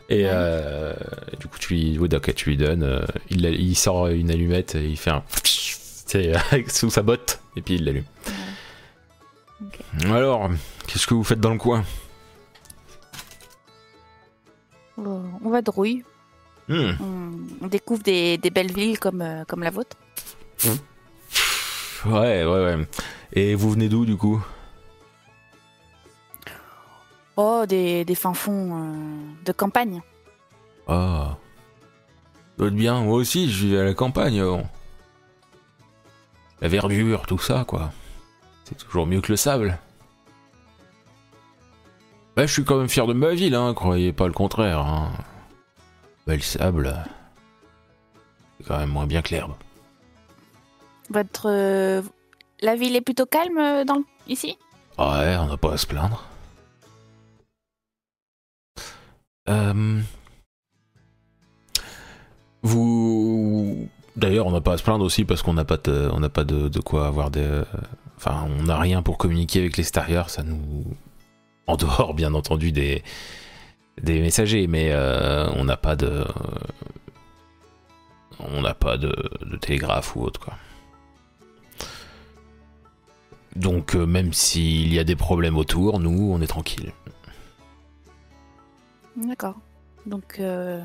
Et Ouais. euh, du coup, tu lui, tu lui donnes. euh, il, il sort une allumette et il fait un, *laughs* *laughs* sous sa botte et puis il l'allume. Alors, qu'est-ce que vous faites dans le coin? Euh, on va de rouille. Hmm. On, on découvre des, des belles villes comme, comme la vôtre. Ouais, ouais, ouais. Et vous venez d'où du coup? Oh, des, des fins fonds euh, de campagne. Ah. Être bien, moi aussi, je vivais à la campagne. La verdure, tout ça, quoi. C'est toujours mieux que le sable. Bah, je suis quand même fier de ma ville, hein, croyez pas le contraire. Hein. Bah, le sable, c'est quand même moins bien que l'herbe. Votre. euh, la ville est plutôt calme euh, dans, ici? Ouais, on n'a pas à se plaindre. Euh, Vous. D'ailleurs, on n'a pas à se plaindre aussi parce qu'on n'a pas, de... on n'a pas de... quoi avoir des. Enfin, on n'a rien pour communiquer avec l'extérieur, ça nous. *laughs* En dehors, bien entendu, des, des messagers, mais on n'a pas de. On n'a pas de... de télégraphe ou autre, quoi. Donc, euh, même s'il y a des problèmes autour, nous, on est tranquille. D'accord. Donc, euh,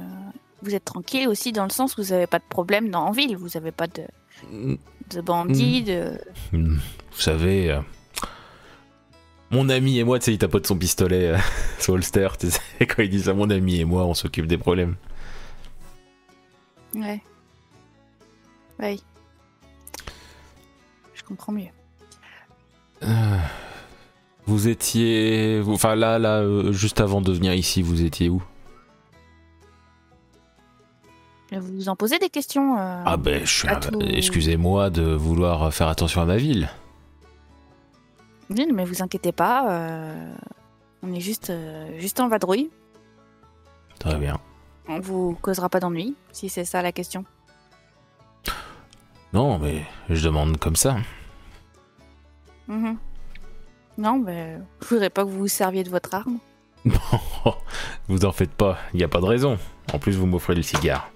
vous êtes tranquille aussi dans le sens où vous n'avez pas de problème dans en ville. Vous n'avez pas de, de bandits, de. Hmm, Vous savez, euh, mon ami et moi, tu sais, il tapote son pistolet *laughs* sur holster, tu sais, quand il dit ça, mon ami et moi, on s'occupe des problèmes. Ouais. Oui. Je comprends mieux. Euh, Vous étiez. Enfin, là, là, euh, juste avant de venir ici, vous étiez où? Vous vous en posez des questions euh, Ah, ben, je suis. à un- tout- Excusez-moi de vouloir faire attention à ma ville. Oui, mais vous inquiétez pas. euh, on est juste, euh, juste en vadrouille. Très bien. On vous causera pas d'ennui, si c'est ça la question. Non, mais je demande comme ça. Mhm. Non, mais je voudrais pas que vous vous serviez de votre arme. Bon, *laughs* vous en faites pas, il n'y a pas de raison. En plus, vous m'offrez le cigare.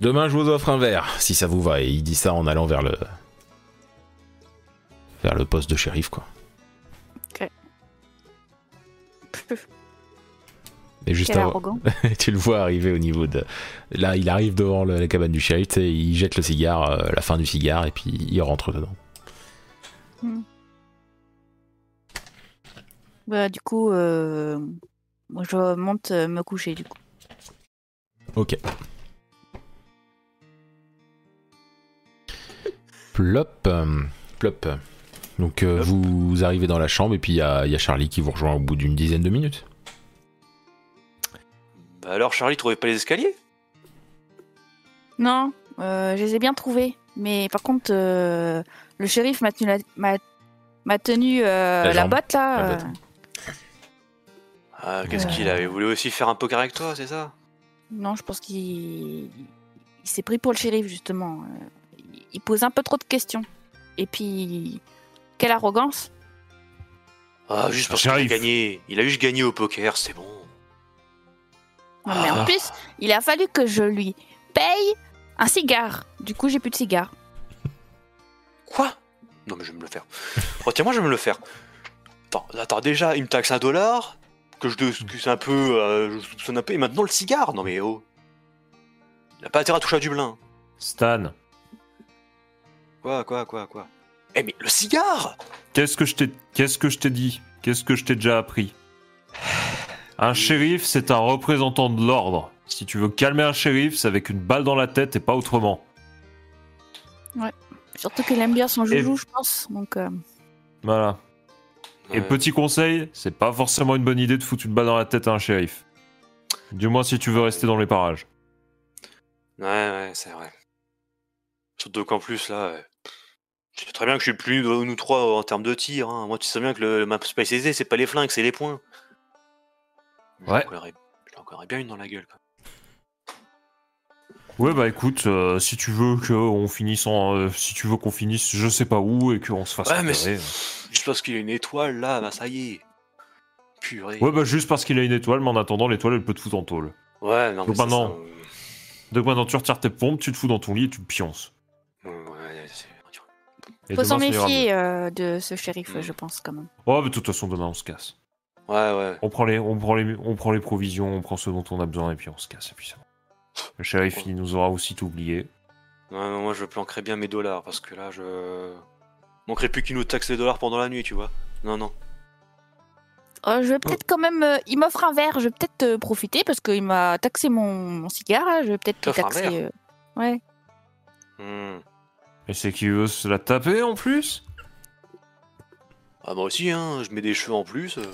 Demain, je vous offre un verre, si ça vous va. Et il dit ça en allant vers le. vers le poste de shérif, quoi. *laughs* Et juste Quel avant, *laughs* tu le vois arriver au niveau de. Là, il arrive devant le- la cabane du shérif, sais, il jette le cigare, euh, la fin du cigare, et puis il rentre dedans. Bah, du coup, euh, moi, je monte euh, me coucher, du coup. Ok. Plop. euh, plop. Donc euh, Plop. vous arrivez dans la chambre et puis il y, a il y a Charlie qui vous rejoint au bout d'une dizaine de minutes. Bah alors, Charlie, trouvait pas les escaliers? Non, euh, je les ai bien trouvés. Mais par contre, euh, le shérif m'a tenu, la, m'a, m'a tenu euh, La botte, là. La euh, botte. Ah, qu'est-ce Ouais. qu'il avait voulu aussi faire un poker avec toi, c'est ça? Non, je pense qu'il il s'est pris pour le shérif, justement. Euh, il- pose un peu trop de questions. Et puis, quelle arrogance. Ah, juste parce qu'il a gagné. Il a juste gagné au poker, c'est bon. Non, mais Ah. en plus, il a fallu que je lui paye un cigare. Du coup, j'ai plus de cigare. Quoi? Non, mais je vais me le faire. Retiens-moi, je vais me le faire. Attends, attends, déjà, il me taxe un dollar, que je que c'est un peu. euh, je soupçonne un peu, et maintenant le cigare Non, mais oh. Il a pas intérêt à toucher à du blin. Stan, Quoi, quoi, quoi, quoi? Eh, mais le cigare qu'est-ce que je t'ai qu'est-ce que je t'ai dit? Qu'est-ce que je t'ai déjà appris? Un shérif, c'est un représentant de l'ordre. Si tu veux calmer un shérif, c'est avec une balle dans la tête et pas autrement. Surtout qu'il aime bien son joujou, je pense. Donc, euh, Voilà. Et petit conseil, c'est pas forcément une bonne idée de foutre une balle dans la tête à un shérif. Du moins si tu veux rester dans les parages. Ouais, ouais, c'est vrai. Surtout qu'en plus, là. euh, Tu sais très bien que je suis plus nous trois en termes de tir. hein. Moi, tu sais bien que le map Space Aisé, c'est pas les flingues, c'est les points. Je Ouais. Je l'en collerais bien une dans la gueule. quoi. Ouais bah écoute, euh, si tu veux qu'on finisse en, euh, si tu veux qu'on finisse, je sais pas où et qu'on se fasse Ouais, mais. Juste parce qu'il y a une étoile là, bah ça y est. Purée. Ouais bah juste parce qu'il a une étoile, mais en attendant l'étoile elle peut te foutre en tôle. Ouais, non, mais maintenant- ça, Donc maintenant tu retires tes pompes, tu te fous dans ton lit et tu te pionces. Ouais, ouais, c'est- Et faut s'en demain, ça ira méfier euh, de ce shérif, Mm. je pense, quand même. Ouais mais de toute façon demain on se casse. Ouais, ouais. On prend les, on prend les, on prend les provisions, on prend ce dont on a besoin et puis on se casse et puis c'est bon. Le shérif il nous aura aussi tout oublié. Ouais, non, moi je planquerais bien mes dollars parce que là je. Manquerait plus qu'il nous taxe les dollars pendant la nuit, tu vois. Non, non. Euh, je vais peut-être quand même. euh, il m'offre un verre, je vais peut-être euh, profiter parce qu'il m'a taxé mon, mon cigare. là, Je vais peut-être T'offres un taxer. verre euh, Ouais. Hmm. Et c'est qui veut se la taper en plus? Ah, moi aussi, hein, je mets des cheveux en plus. euh.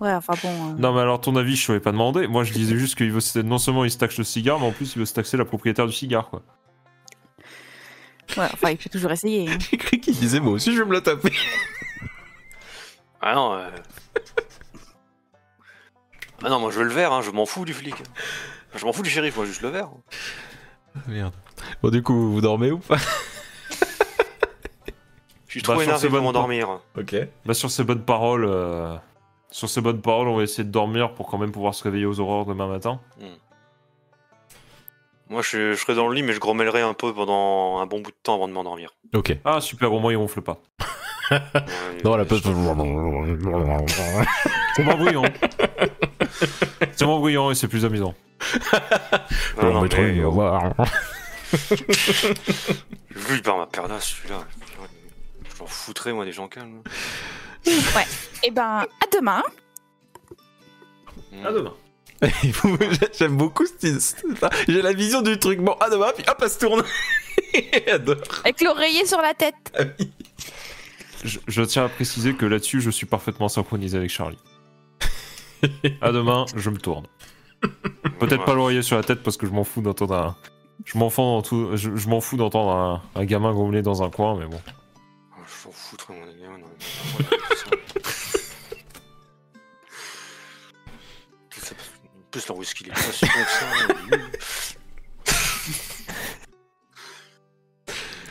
Ouais, enfin bon. euh, Non mais alors ton avis je t'avais pas demandé. Moi je disais juste qu'il veut non seulement il se taxe le cigare, mais en plus il veut se taxer la propriétaire du cigare quoi. ouais, enfin, il peut toujours essayer. hein. *laughs* J'ai cru qu'il disait moi aussi je vais me la taper. Ah non. euh. Ah non, moi je veux le verre, hein, je m'en fous du flic. Je m'en fous du shérif, moi juste le verre. Merde. Bon du coup vous dormez ou pas? Je suis Bah, trop sur énervé pour m'endormir. Ok. Bah sur ces bonnes paroles, euh, sur ces bonnes paroles, on va essayer de dormir pour quand même pouvoir se réveiller aux aurores demain matin. Moi je, je serais dans le lit, mais je grommellerais un peu pendant un bon bout de temps avant de m'endormir. Ok. Ah super, au moins il ronfle pas. Non la pause. C'est moins bruyant. c'est moins bruyant et c'est plus amusant. Bon, non, maître, mais, au oh, revoir. *laughs* Lui, par ma perdasse, celui-là. J'en foutrais, moi, des gens calmes. Eh ben, à demain. Hmm. demain. *laughs* Et J'aime beaucoup. J'ai la vision du truc. Bon, à demain, puis hop, elle se tourne. *laughs* Et. Avec l'oreiller sur la tête. Je, je tiens à préciser que là-dessus, je suis parfaitement synchronisé avec Charlie. à demain, je me tourne. Peut-être Ouais. pas l'oreiller sur la tête parce que je m'en fous d'entendre un. Je m'en fous, dans tout- je, je m'en fous d'entendre un, un gamin grommeler dans un coin, mais bon. Je m'en foutrais, mon gars. non, En plus, leur whisky, il est pas si bon que ça.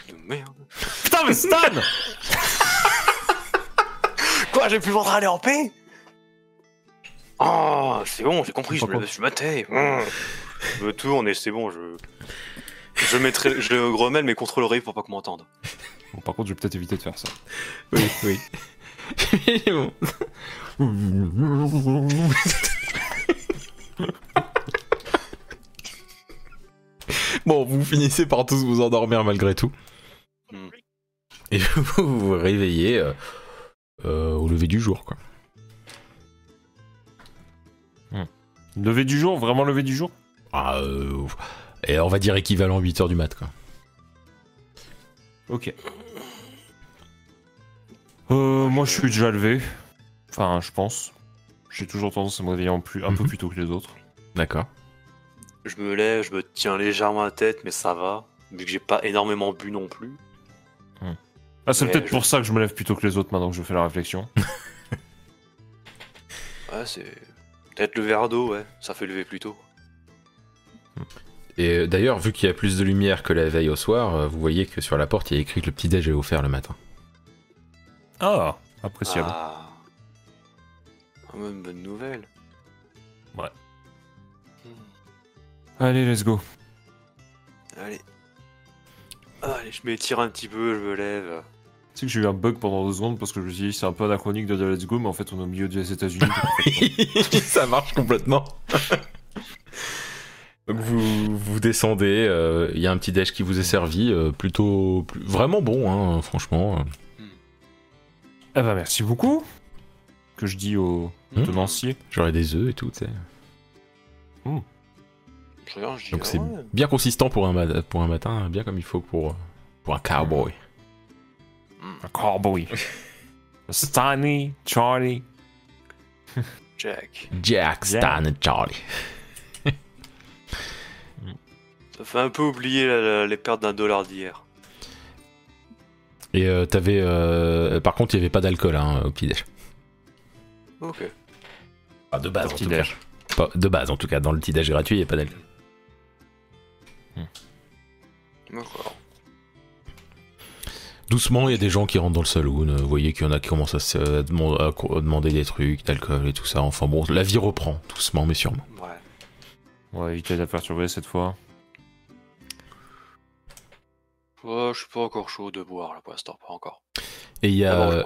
De merde. Putain, mais Stan Quoi, j'ai pu vendre aller en paix? Oh, c'est bon, j'ai compris, je me, je me matais. Mmh. Je me tourne et c'est bon, je. Je mettrai, je le remets mais contre l'oreille pour pas qu'on m'entende. Bon, par contre, je vais peut-être éviter de faire ça. Oui, oui. Bon. Bon, vous finissez par tous vous endormir malgré tout. Hmm. Et vous vous réveillez euh, euh, au lever du jour, quoi. Lever du jour, vraiment lever du jour? Ah, euh, et on va dire équivalent 8h du mat, quoi. Ok. Euh, moi, je suis déjà levé. Enfin, je pense. J'ai toujours tendance à me réveiller en plus, un peu Mhm. plus tôt que les autres. D'accord. Je me lève, je me tiens légèrement la tête, mais ça va. Vu que j'ai pas énormément bu non plus. Ah, c'est peut-être je- pour ça que je me lève plus tôt que les autres maintenant que je fais la réflexion. *laughs* Ouais, c'est. Peut-être le verre d'eau, ouais. Ça fait lever plus tôt. Et euh, d'ailleurs, vu qu'il y a plus de lumière que la veille au soir, euh, vous voyez que sur la porte, il y a écrit que le petit déj est offert le matin. Ah, appréciable. Ah. Ah, ouais, une bonne nouvelle. Ouais. Hmm. Allez, let's go. Allez. Allez, je m'étire un petit peu, je me lève. Tu sais que j'ai eu un bug pendant deux secondes parce que je me suis dit c'est un peu anachronique de dire let's go, mais en fait on est au milieu des États-Unis. *laughs* *laughs* Ça marche complètement. *laughs* Donc vous, vous descendez, euh, il y a un petit déj qui vous est servi, euh, plutôt plus- vraiment bon, hein, franchement. Eh ben merci beaucoup. Que je dis au Hmm. tenancier. J'aurais des œufs et tout, tu sais. Dis, Donc ah c'est ouais. bien consistant pour un, ma- pour un matin, bien comme il faut pour, pour un cowboy. Un cowboy. *laughs* Stanley, Charlie. Jack. Jack, Stan et Charlie. Ça fait un peu oublier la- la- les pertes d'un dollar d'hier. Et euh, t'avais. euh, par contre, il n'y avait pas d'alcool hein, au petit déj. Ok. Ah, de base, Au en petit tout cas. déj. Pas- de base, en tout cas, dans le petit déj gratuit, il n'y a pas d'alcool. D'accord. Doucement, il y a des gens qui rentrent dans le saloon. euh, Vous voyez qu'il y en a qui commencent à, se, à deman- à co- à demander des trucs, d'alcool et tout ça. Enfin bon, la vie reprend, doucement mais sûrement. Ouais. On va éviter de la perturber cette fois. Ouais, je suis pas encore chaud de boire là pour l'instant, pas encore. Et il y a euh,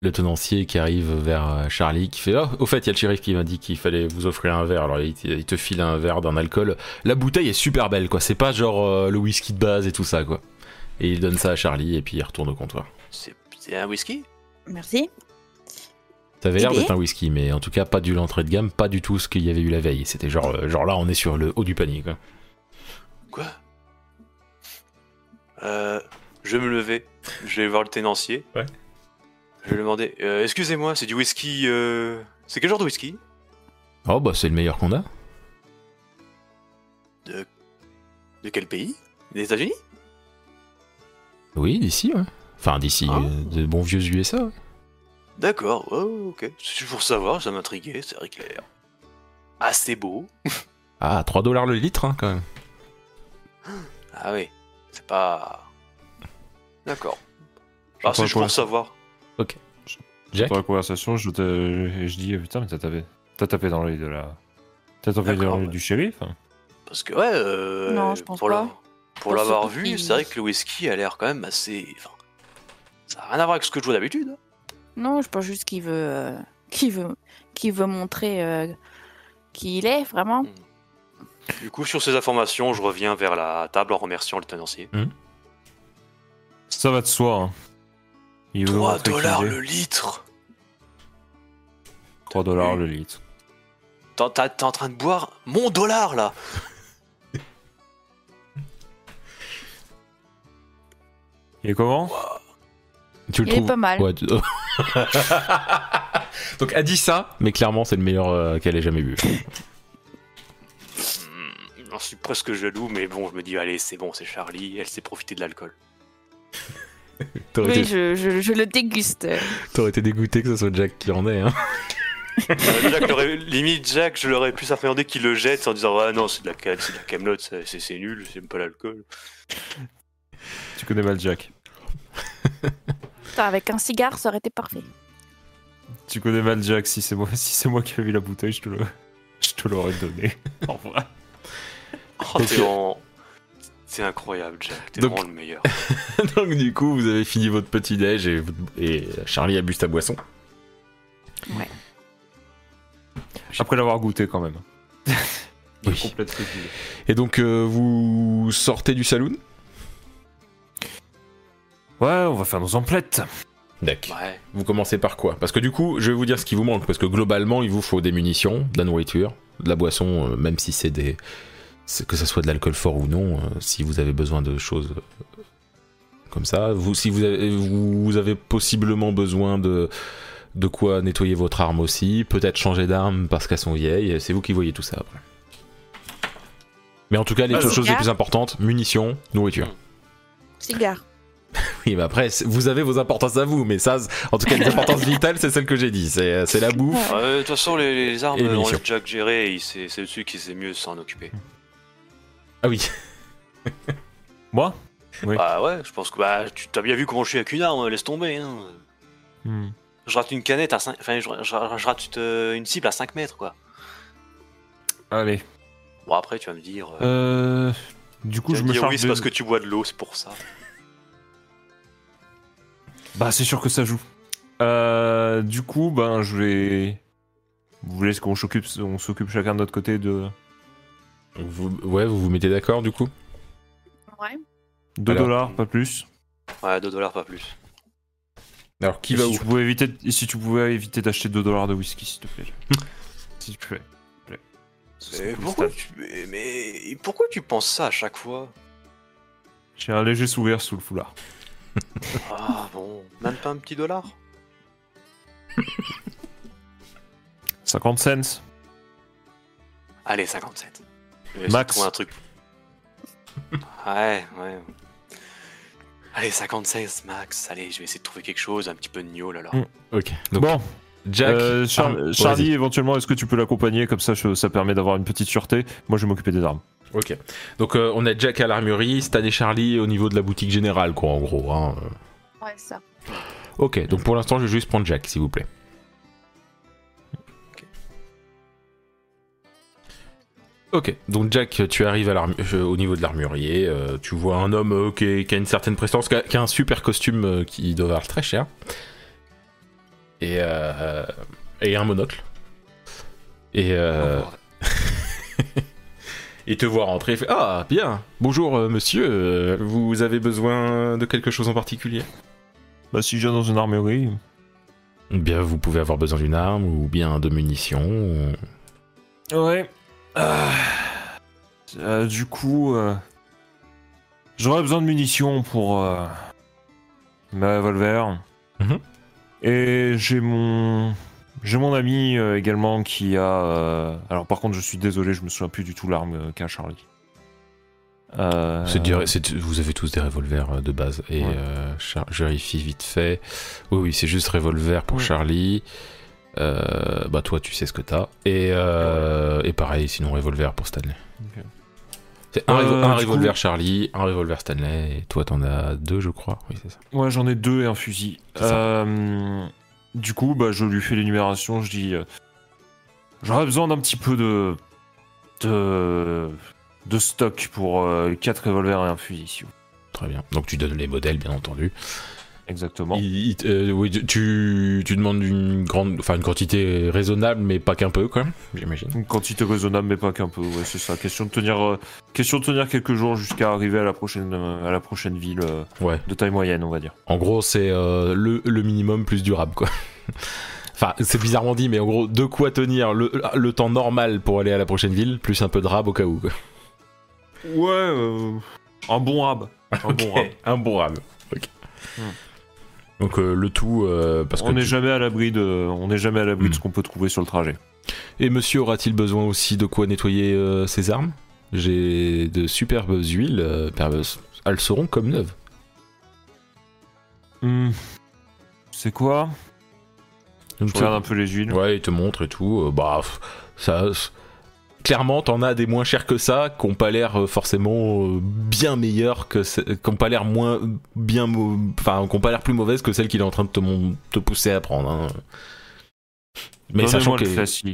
le tenancier qui arrive vers euh, Charlie qui fait Ah, au fait, il y a le shérif qui m'a dit qu'il fallait vous offrir un verre. Alors il, te- il te file un verre d'un alcool. La bouteille est super belle, quoi. C'est pas genre euh, le whisky de base et tout ça, quoi. Et il donne ça à Charlie et puis il retourne au comptoir. C'est un whisky? Merci. Ça avait l'air d'être un whisky, mais en tout cas pas du l'entrée de gamme, pas du tout ce qu'il y avait eu la veille. C'était genre, genre là, on est sur le haut du panier, quoi. Quoi? Euh. Je vais me lever. Je vais voir le tenancier. Ouais. Je vais lui demander euh, Excusez-moi, c'est du whisky. Euh... C'est quel genre de whisky? Oh bah c'est le meilleur qu'on a. De quel pays? Des États-Unis? Oui, d'ici, ouais. Enfin, d'ici, Ah. euh, de bons vieux USA. ouais. D'accord, ouais, ok. C'est pour savoir, ça m'intriguait, c'est vrai clair. Assez beau. Ah, 3 dollars le litre, hein, quand même. Ah oui, c'est pas. D'accord. Ah, c'est pour savoir. Jack Dans la conversation, je, te... je dis putain, mais t'as tapé, t'as tapé dans l'œil de la. T'as tapé dans l'œil ouais. du shérif hein Parce que, ouais. euh, Non, je pense pour pas. la- Pour l'avoir vu, qui- c'est vrai que le whisky a l'air quand même assez. Enfin, ça n'a rien à voir avec ce que je vois d'habitude. Non, je pense juste qu'il veut, euh, qu'il veut, qu'il veut montrer euh, qui il est vraiment. Du coup, sur ces informations, je reviens vers la table en remerciant le tenancier. Ça va de soi. Hein. Il veut 3 montrer qui dollars est. le litre 3 dollars le litre. T'es en train de boire mon dollar là *laughs* Et comment Tu le Il est trouves pas mal. Ouais, tu- *laughs* Donc, elle dit ça, mais clairement, c'est le meilleur euh, qu'elle ait jamais vu. *laughs* J'en suis presque jaloux, mais bon, je me dis, allez, c'est bon, c'est Charlie, elle sait profiter de l'alcool. *laughs* Oui, été, je, je, je le déguste. t'aurais été dégoûté que ce soit Jack qui en ait, hein. Euh, Jack limite, Jack, je l'aurais plus appréhendé qu'il le jette en disant, ouais, non, c'est de la, c'est de la camelote, c'est c'est- c'est nul, j'aime pas l'alcool. Tu connais mal Jack. *laughs* Putain, avec un cigare, ça aurait été parfait. Tu connais mal Jack. Si c'est moi, si c'est moi qui avais la bouteille, je te le, *laughs* je te l'aurais donné. En vrai. Oh, t'es en. C'est incroyable, Jack. T'es Donc- vraiment le meilleur. *laughs* Donc du coup, vous avez fini votre petit déj et, et Charlie a bu sa boisson. Après l'avoir goûté quand même. *laughs* Oui. Et donc euh, vous sortez du saloon? Ouais, on va faire nos emplettes. D'accord. Ouais. Vous commencez par quoi? Parce que du coup, je vais vous dire ce qui vous manque. Parce que globalement, il vous faut des munitions, de la nourriture, de la boisson, euh, même si c'est des. Que ça soit de l'alcool fort ou non, euh, si vous avez besoin de choses euh, comme ça. Vous, si vous avez, vous, avez possiblement besoin de, de quoi nettoyer votre arme aussi, peut-être changer d'arme parce qu'elles sont vieilles, c'est vous qui voyez tout ça après. Mais en tout cas, les Ah, choses les plus importantes, munitions, nourriture. Cigare. *laughs* Oui, mais après, vous avez vos importances à vous, mais ça, en tout cas, les importances vitales, c'est celle que j'ai dit. C'est la bouffe. De toute façon, les, les armes, les on gérer. il sait- C'est celui qui sait mieux s'en occuper. Ah oui. *laughs* Moi? Oui. Bah ouais, je pense que bah, tu t'as bien vu comment je suis avec une arme, laisse tomber. Hein. Hmm. Je rate une canette à 5... Enfin, je, je- je rate une, une cible à 5 mètres, quoi. Allez. Bon, après, tu vas me dire... euh, Euh, du coup, tu je me charge oui, c'est de- parce que tu bois de l'eau, c'est pour ça. Bah, c'est sûr que ça joue. Euh, du coup, ben, je vais. Vous voulez qu'on s'occupe, on s'occupe chacun de notre côté de Vous, ouais, vous vous mettez d'accord du coup 2 Alors. dollars, pas plus. Ouais, 2 dollars, pas plus. Alors, qui Et va si où tu pouvais éviter, et si tu pouvais éviter d'acheter 2 dollars de whisky, s'il te plaît. si tu peux. Ce serait Mais cool, pourquoi, Stan. tu... mais- mais pourquoi tu penses ça à chaque fois? J'ai un léger sourire sous le foulard. *laughs* Ah bon, même pas un petit dollar? 50 cents. Allez, 57. Max. un truc. Ouais, ouais. Allez, 56 max. Allez, je vais essayer de trouver quelque chose, un petit peu de gnôle alors. Mm. Ok. Donc, Bon, Jack. euh, Char- arme- Charlie, éventuellement, est-ce que tu peux l'accompagner? Comme ça, je- ça permet d'avoir une petite sûreté. Moi, je vais m'occuper des armes. Ok. Donc, euh, on a Jack à l'armurerie, Stan et Charlie au niveau de la boutique générale, quoi, en gros. hein. Ouais, ça. Ok. Donc, pour l'instant, je vais juste prendre Jack, s'il vous plaît. Ok, donc Jack, tu arrives à l'armu- au niveau de l'armurier, euh, tu vois un homme euh, qui, a une certaine prestance, qui a, qui a un super costume euh, qui doit valoir très cher, et, euh, et un monocle. Et euh, il *laughs* te voit rentrer, il fait Ah, bien, bonjour euh, monsieur, euh, vous avez besoin de quelque chose en particulier? Bah, si je viens dans une armurerie. Bien, vous pouvez avoir besoin d'une arme ou bien de munitions. ou- Ouais. Euh, euh, du coup, euh, j'aurais besoin de munitions pour euh, ma revolver. Mhm. Et j'ai mon j'ai mon ami euh, également qui a. alors par contre, je suis désolé, je me souviens plus du tout l'arme qu'a Charlie. Vous avez tous des revolvers de base. Et Ouais. euh, je vérifie vite fait. Oui, oui, c'est juste revolver pour Ouais. Charlie. Euh, bah, toi, tu sais ce que t'as. Et, euh, et pareil, sinon, revolver pour Stanley. C'est un, Euh, un revolver coup- Charlie, un revolver Stanley. Et toi, t'en as deux, je crois. Oui, c'est ça. Ouais, j'en ai deux et un fusil. Du coup, bah, je lui fais l'énumération. Je dis, j'aurais besoin d'un petit peu de de, de stock pour 4 revolvers et un fusil. s'il vous. Très bien. Donc, tu donnes les modèles, bien entendu. Exactement. Il- il- euh, oui, tu, tu demandes une grande, enfin une quantité raisonnable, mais pas qu'un peu, quoi. J'imagine. Une quantité raisonnable, mais pas qu'un peu. Ouais, c'est ça. Question de tenir, euh, question de tenir quelques jours jusqu'à arriver à la prochaine, euh, à la prochaine ville euh, Ouais. de taille moyenne, on va dire. En gros, c'est euh, le, le minimum plus durable, quoi. *laughs* enfin, c'est bizarrement dit, mais en gros, de quoi tenir le, le temps normal pour aller à la prochaine ville, plus un peu de rab au cas où. Quoi. Ouais, euh, un bon rab. Un bon rab. Un bon rab. Ok. Hmm. Donc euh, le tout, euh, parce on que n'est tu- jamais à l'abri de, on n'est jamais à l'abri de ce qu'on peut trouver sur le trajet. Et monsieur aura-t-il besoin aussi de quoi nettoyer euh, ses armes? J'ai de superbes huiles, euh, elles seront comme neuves. Hmm. C'est quoi? Je regarde un peu les huiles. Ouais, il te montre et tout. euh, bah, ça. Clairement, t'en as des moins chers que ça, qui ont pas l'air euh, forcément euh, bien meilleurs que, qui ont pas l'air moins bien, enfin, qui pas l'air plus mauvaises que celles qu'il est en train de te, pousser à prendre. hein. Mais sachant que,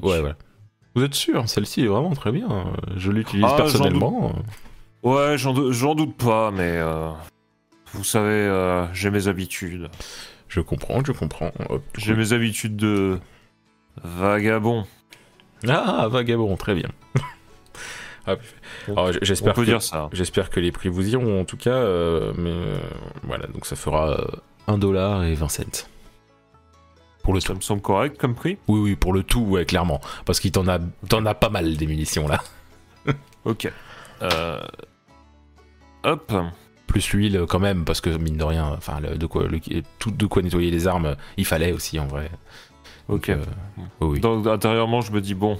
ouais, ouais. Vous êtes sûr Celle-ci est vraiment très bien. Je l'utilise Ah, personnellement. Ouais, j'en dou- j'en doute pas, mais euh, vous savez, euh, j'ai mes habitudes. Je comprends, je comprends. J'ai mes habitudes de vagabond. Ah, vagabond, très bien. *laughs* On J'espère peut que, dire ça. j'espère que les prix vous iront en tout cas, euh, mais euh, voilà, donc ça fera euh, 1 dollar et 20 cents. Pour le Ça tout. me semble correct comme prix? Oui, oui, pour le tout, ouais, clairement. Parce qu'il t'en a, t'en a pas mal des munitions là. *laughs* Ok. Euh, Hop. Plus l'huile quand même, parce que mine de rien, enfin, de quoi, le- tout de quoi nettoyer les armes, il fallait aussi en vrai. Ok. Euh, oui. Donc intérieurement, je me dis bon,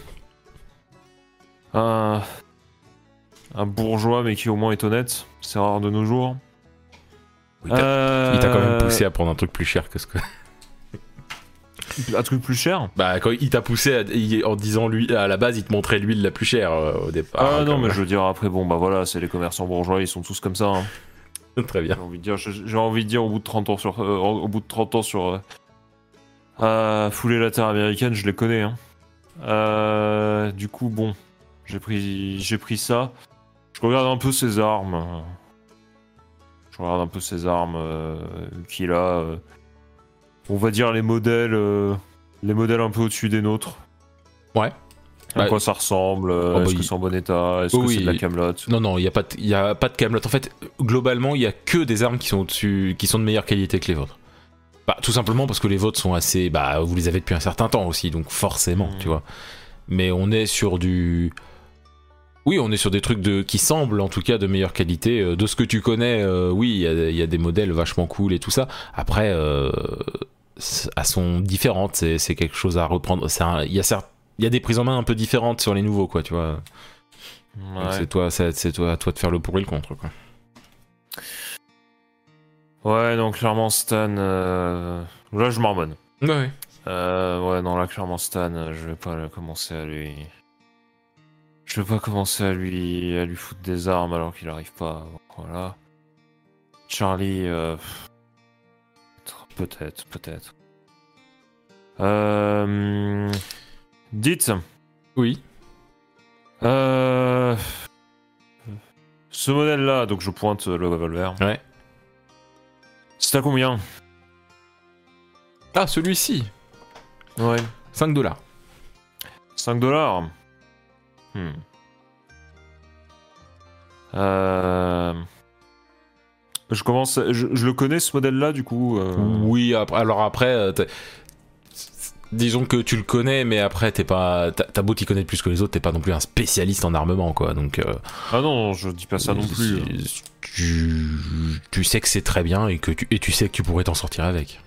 un, un bourgeois mais qui au moins est honnête, c'est rare de nos jours. Oui, Il t'a quand même poussé à prendre un truc plus cher que ce que. *laughs* un truc plus cher. Bah, quand il t'a poussé à- il- en disant lui, à la base, il te montrait l'huile la plus chère euh, au départ. Ah non, quand mais je veux dire après bon bah voilà, c'est les commerçants bourgeois, ils sont tous comme ça. hein. *laughs* Très bien. J'ai envie de dire, j'ai j'ai envie de dire au bout de 30 ans sur, euh, au bout de 30 ans sur euh, à fouler la terre américaine, je les connais. hein. Euh, du coup bon, j'ai pris j'ai pris ça. Je regarde un peu ses armes. Je regarde un peu ses armes euh, qu'il a. euh, on va dire les modèles, euh, les modèles un peu au-dessus des nôtres. Ouais. À Bah, quoi ça ressemble oh, bah, Est-ce il- que c'est en bon état Est-ce Oh, que oui, c'est de la camelote? Non, non, il n'y a pas de, y a pas de Camelot. En fait, globalement, il y a que des armes qui sont au-dessus, qui sont de meilleure qualité que les vôtres. Bah, tout simplement parce que les vôtres sont assez, bah, vous les avez depuis un certain temps aussi, donc forcément, Mhm. tu vois. Mais on est sur du, oui, on est sur des trucs de, qui semblent en tout cas de meilleure qualité. Euh, De ce que tu connais, euh, oui, il y, a- il y a des modèles vachement cool et tout ça. Après, euh, elles sont différentes. C'est c'est quelque chose à reprendre. Il y y a des prises en main un peu différentes sur les nouveaux, quoi, tu vois. Ouais. C'est toi, c'est c'est toi, à toi de faire le pour et le contre, quoi. Ouais, donc clairement Stan. euh, Là, je m'harmonne. Ouais. Euh, ouais, non, là, clairement Stan, euh, je vais pas commencer à lui. Je vais pas commencer à lui, à lui foutre des armes alors qu'il arrive pas. Voilà. Charlie, euh, peut-être, peut-être. Euh, dites, Oui. euh, ce modèle-là, donc je pointe le revolver. Ouais. C'est à combien Ah, celui-ci. Ouais. 5 dollars. 5 dollars. Hmm. Euh... Je commence. Je, je le connais ce modèle-là, du coup. euh, Oui, après, alors après, euh, disons que tu le connais, mais après, t'es pas. T'as beau t'y connaître plus que les autres, t'es pas non plus un spécialiste en armement, quoi. Donc. euh, Ah non, je dis pas ça non plus. c'est- Tu, tu sais que c'est très bien et que tu, et tu sais que tu pourrais t'en sortir avec.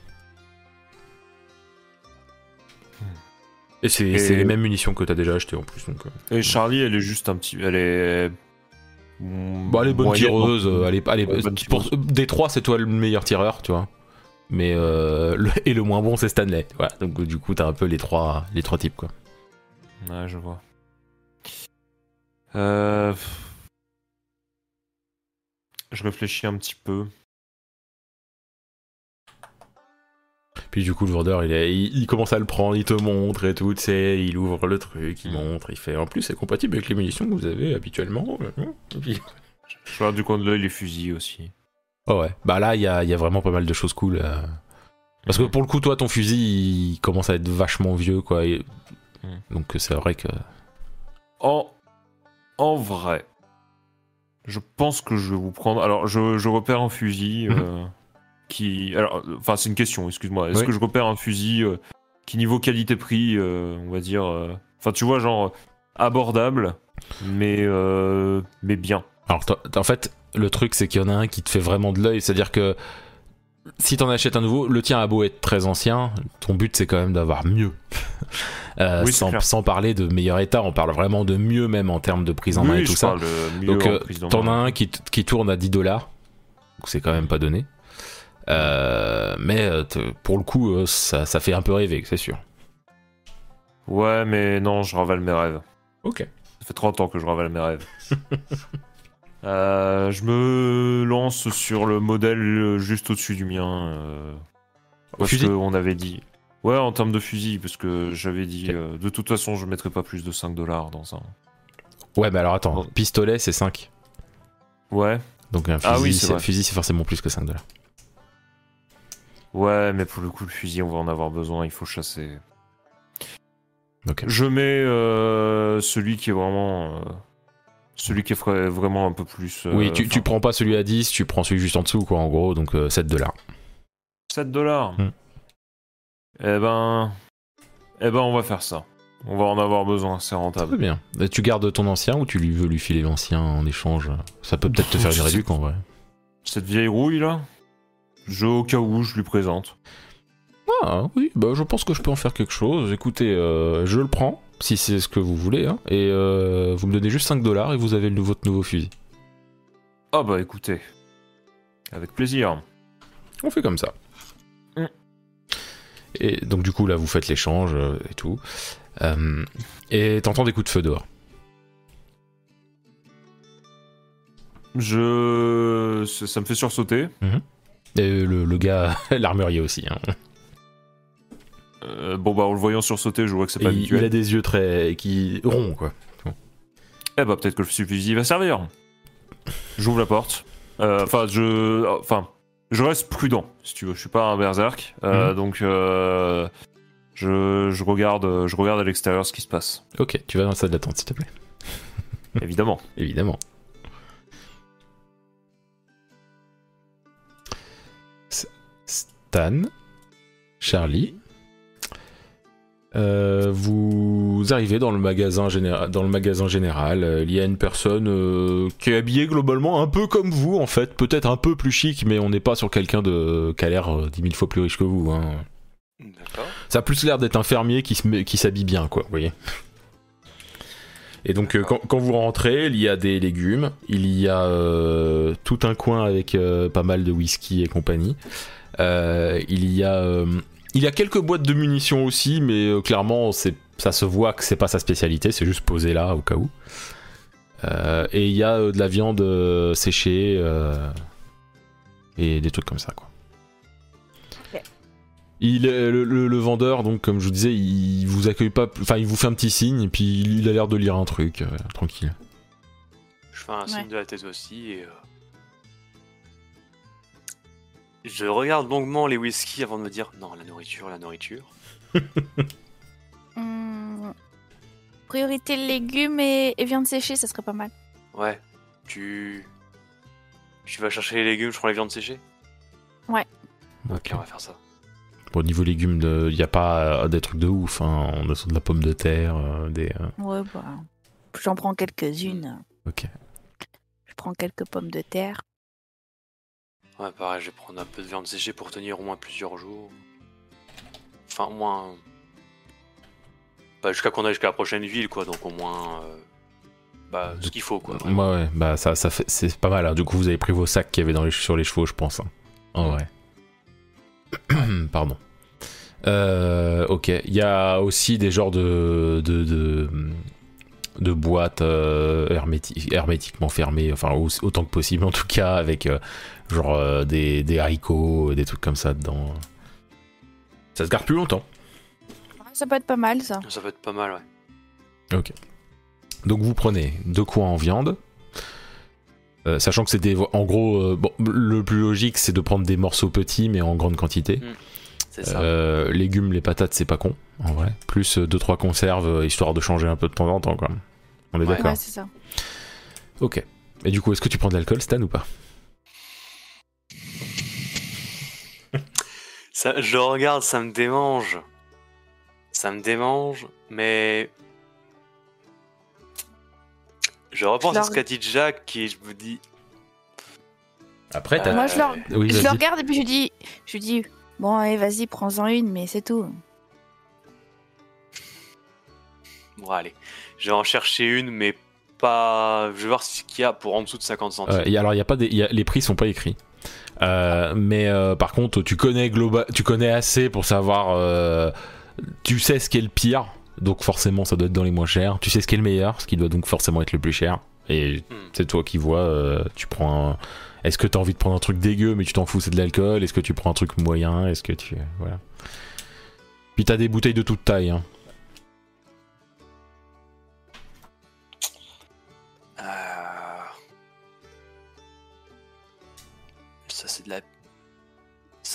Et c'est Et- les mêmes munitions que t'as déjà achetées en plus. Donc, euh. Et Charlie, elle est juste un petit. Elle est. hmm, Bon, elle est bonne tireuse. euh, Elle est, elle est- Ouais, bonne pour, tireuse. des trois, c'est toi le meilleur tireur, tu vois. Mais euh, le- et le moins bon, c'est Stanley. Voilà. Donc du coup, t'as un peu les trois, les trois types, quoi. Ouais, je vois. Euh... Je réfléchis un petit peu. Puis du coup, le vendeur, il, est, il, il commence à le prendre, il te montre et tout, tu sais, il ouvre le truc, il Mm. montre, il fait. En plus, c'est compatible avec les munitions que vous avez habituellement. Et puis- Je regarde du coin de l'œil les fusils aussi. Oh ouais. Bah là, il y a, il y a vraiment pas mal de choses cool. euh. Parce que pour le coup, toi, ton fusil, il commence à être vachement vieux, quoi. et-. Donc c'est vrai que. En, en vrai, je pense que je vais vous prendre. Alors, je, je repère un fusil euh, qui. Alors, euh, enfin, c'est une question, excuse-moi. Est-ce Oui. que je repère un fusil euh, qui, niveau qualité-prix, euh, on va dire. euh, Enfin, tu vois, genre abordable, mais, euh, mais bien? Alors, toi- en fait, le truc, c'est qu'il y en a un qui te fait vraiment de l'œil. C'est-à-dire que si t'en achètes un nouveau, le tien a beau être très ancien, ton but, c'est quand même d'avoir mieux. *laughs* Euh, Oui, sans, sans parler de meilleur état, on parle vraiment de mieux, même en termes de prise en main oui, et tout ça. Donc, euh, t'en as un qui, qui tourne à 10 dollars. Donc, c'est quand même pas donné. Euh, mais pour le coup, ça, ça fait un peu rêver, c'est sûr. Ouais, mais non, je ravale mes rêves. Ok. Ça fait 30 ans que je ravale mes rêves. *laughs* Euh, je me lance sur le modèle juste au-dessus du mien. euh, parce fusil qu'on avait dit. Ouais, en termes de fusil, parce que j'avais dit. euh, de toute façon, je mettrais pas plus de 5 dollars dans un. Ouais, mais alors attends, pistolet, c'est 5. Ouais. Donc un fusil, Ah oui, c'est fusil, c'est forcément plus que 5 dollars. Ouais, mais pour le coup, le fusil, on va en avoir besoin, il faut chasser. Ok. Je mets euh, celui qui est vraiment. Euh, celui qui vra- vraiment un peu plus. euh, oui, tu, prends pas celui à 10, tu prends celui juste en dessous, quoi, en gros, donc euh, 7 dollars. 7 dollars. Hmm. Eh ben. Eh ben, on va faire ça. On va en avoir besoin, c'est Très rentable. bien. Et tu gardes ton ancien ou tu lui veux lui filer l'ancien en échange? Ça peut peut-être te faire une réduction en vrai. Cette vieille rouille là, je, au cas où, je lui présente. Ah oui, bah je pense que je peux en faire quelque chose. Écoutez, euh, je le prends, si c'est ce que vous voulez, hein, et euh, vous me donnez juste 5 dollars et vous avez le, votre nouveau fusil. Ah bah écoutez. Avec plaisir. On fait comme ça. Mm. Et donc du coup là vous faites l'échange euh, et tout. Euh, et t'entends des coups de feu dehors. Je. Ça, ça me fait sursauter. Et le, le gars, *laughs* l'armurier aussi. hein. Euh, bon bah en le voyant sursauter, je vois que c'est pas il, habituel. il a des yeux très qui ronds quoi. Eh bah peut-être que le fusil va servir. J'ouvre la porte. Euh, Enfin, je, enfin, je reste prudent, si tu veux. Je suis pas un berserk, euh, Mhm. donc je, je regarde, je regarde à l'extérieur ce qui se passe. Ok, tu vas dans la salle d'attente s'il te plaît. *laughs* Évidemment. Évidemment. Stan, Charlie, euh, vous arrivez dans le magasin général. Dans le magasin général, euh, il y a une personne euh, qui est habillée globalement un peu comme vous en fait, peut-être un peu plus chic, mais on n'est pas sur quelqu'un de qui a l'air dix mille fois plus riche que vous. hein. Ça a plus l'air d'être un fermier qui se met- qui s'habille bien, quoi, vous voyez. Et donc, quand, quand vous rentrez, il y a des légumes, il y a tout un coin avec pas mal de whisky et compagnie. Il y a, il y a quelques boîtes de munitions aussi, mais euh, clairement, c'est, ça se voit que c'est pas sa spécialité, c'est juste posé là au cas où. Euh, et il y a euh, de la viande euh, séchée euh, et des trucs comme ça, quoi. Il est- le, le- le vendeur, donc comme je vous disais, il vous accueille pas, enfin il vous fait un petit signe et puis il a l'air de lire un truc, euh, tranquille. Je fais un Ouais. signe de la tête aussi et. euh, Je regarde longuement les whisky avant de me dire non, la nourriture, la nourriture. *laughs* Hmm. Priorité légumes et, et viande séchée, ça serait pas mal. Ouais, tu. Tu vas chercher les légumes, je prends les viandes séchées? Ok. Ok, on va faire ça. Bon, niveau légumes, il n'y a pas euh, des trucs de ouf, hein. on a sur de la pomme de terre, euh, des... euh, Ouais, bah. J'en prends quelques-unes. Ok. Je prends quelques pommes de terre. Ouais, pareil, je vais prendre un peu de viande séchée pour tenir au moins plusieurs jours. Enfin, au moins. Bah, jusqu'à qu'on aille jusqu'à la prochaine ville, quoi, donc au moins. euh, Bah, ce qu'il faut, quoi. Ouais, vraiment. ouais, bah ça, ça fait, c'est pas mal. hein. Du coup, vous avez pris vos sacs qu'il y avait dans les, sur les chevaux, je pense. hein. En vrai. *clears throat* Pardon. Euh, ok. Il y a aussi des genres de de, de, de boîtes euh, herméti- hermétiquement fermées, enfin au- autant que possible en tout cas, avec euh, genre euh, des, des haricots, des trucs comme ça dedans. Ça se garde plus longtemps. Ça peut être pas mal, ça. Ça peut être pas mal, ouais. Donc vous prenez deux coins en viande. Euh, sachant que c'est des. En gros, euh, bon, le plus logique c'est de prendre des morceaux petits mais en grande quantité. C'est ça. Euh, légumes, les patates, c'est pas con en vrai. Plus 2-3 conserves euh, histoire de changer un peu de temps en temps quoi. On est Ouais. d'accord Ouais, c'est ça. Ok. Et du coup, est-ce que tu prends de l'alcool, Stan, ou pas? Ça, je regarde, ça me démange. Ça me démange, mais. Je repense à ce qu'a dit Jack et je me dis. Après, t'as- Moi, je leur, Oui, je le regarde et puis je dis, je lui dis, bon, allez, vas-y, prends-en une, mais c'est tout. Bon, allez. Je vais en chercher une, mais pas. Je vais voir ce qu'il y a pour en dessous de 50 centimes. Euh, et alors, y a pas des, il y a- les prix sont pas écrits. Euh, mais euh, par contre, tu connais global, tu connais assez pour savoir. euh, tu sais ce qui est le pire, donc forcément, ça doit être dans les moins chers. Tu sais ce qui est le meilleur, ce qui doit donc forcément être le plus cher. Et Hmm. c'est toi qui vois. euh, tu prends. un- Est-ce que t'as envie de prendre un truc dégueu, mais tu t'en fous, c'est de l'alcool? Est-ce que tu prends un truc moyen? Est-ce que tu voilà. Puis t'as des bouteilles de toute taille. Hein.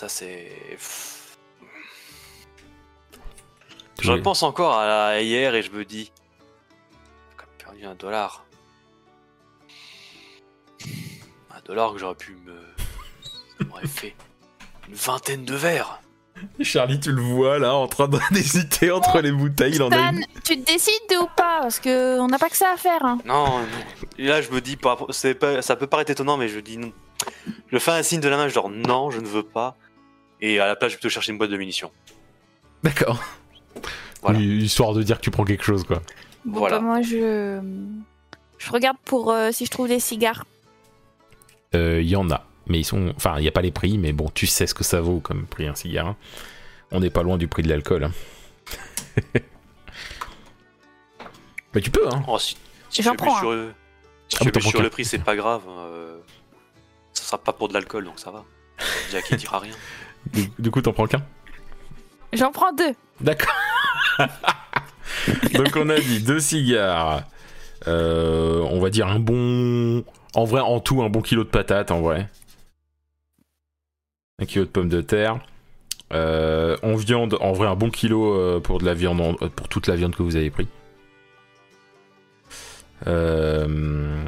Ça c'est. Je vois- repense encore à hier et je me dis. J'ai quand même perdu un dollar. Un dollar que j'aurais pu me. Ça m'aurait *laughs* fait une vingtaine de verres. Charlie, tu le vois là, en train *laughs* d'hésiter entre les bouteilles. Il en a une. tu te décides ou pas? Parce que on n'a pas que ça à faire. hein. Non, là je me dis, pas- ça peut paraître étonnant, mais je dis non. Je fais un signe de la main, genre non, je ne veux pas. Et à la place, je vais plutôt chercher une boîte de munitions. D'accord. Voilà. Oui, Histoire de dire que tu prends quelque chose, quoi. Bon, Voilà. bah, moi, je. Je regarde pour euh, si je trouve des cigares. Euh, Il y en a. Mais ils sont. Enfin, il n'y a pas les prix, mais bon, tu sais ce que ça vaut comme prix un cigare. hein. On n'est pas loin du prix de l'alcool. hein. *laughs* bah, tu peux, hein. Oh, si, si J'en je prends sur, le... si Ah, mais je sur le prix, c'est pas grave. euh, Ça sera pas pour de l'alcool, donc ça va. *laughs* Jack il dira rien. Du, du coup, t'en prends qu'un J'en prends deux. D'accord. Donc on a dit deux cigares. Euh, on va dire un bon. En vrai, en tout, un bon kilo de patates, en vrai. Un kilo de pommes de terre. Euh, en viande, en vrai, un bon kilo euh, pour de la viande, en- pour toute la viande que vous avez pris. Euh,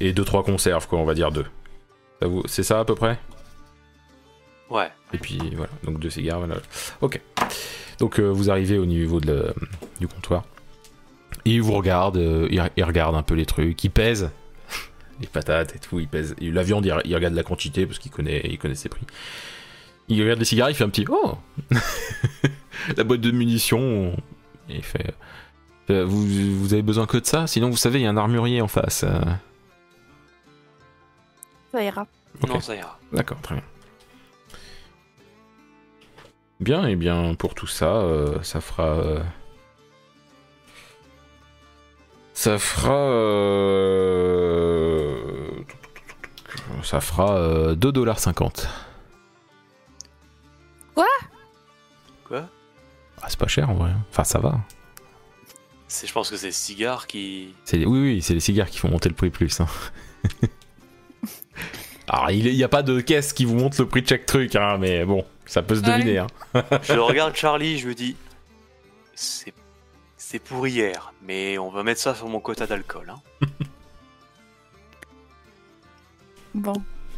et deux trois conserves, quoi. On va dire deux. Ça vous- C'est ça à peu près? Ouais. et puis voilà, donc deux cigares, voilà. Ok. Donc euh, vous arrivez au niveau de la- du comptoir. Et il vous regarde, euh, il, il regarde un peu les trucs, il pèse *laughs* les patates et tout, il pèse. Et la viande, il, il regarde la quantité parce qu'il connaît, il connaît ses prix. Il regarde les cigares, il fait un petit oh *laughs* La boîte de munitions, et il fait euh, vous, vous avez besoin que de ça? Sinon, vous savez, il y a un armurier en face. Ça ira. Non, ça ira. D'accord, très bien. Bien, et bien pour tout ça, euh, ça fera. euh, ça fera. euh, ça fera euh, 2,50$. Quoi? Ah, c'est pas cher en vrai. Enfin, ça va. C'est, Je pense que c'est le cigare qui. C'est les- Oui, oui, c'est les cigares qui font monter le prix plus. hein. *laughs* Alors, il n'y a pas de caisse qui vous montre le prix de chaque truc, hein, mais bon, ça peut se Ouais. deviner. hein. Je *laughs* regarde Charlie, je me dis. C'est. C'est pour hier, mais on va mettre ça sur mon quota d'alcool. Hein. *laughs* Bon.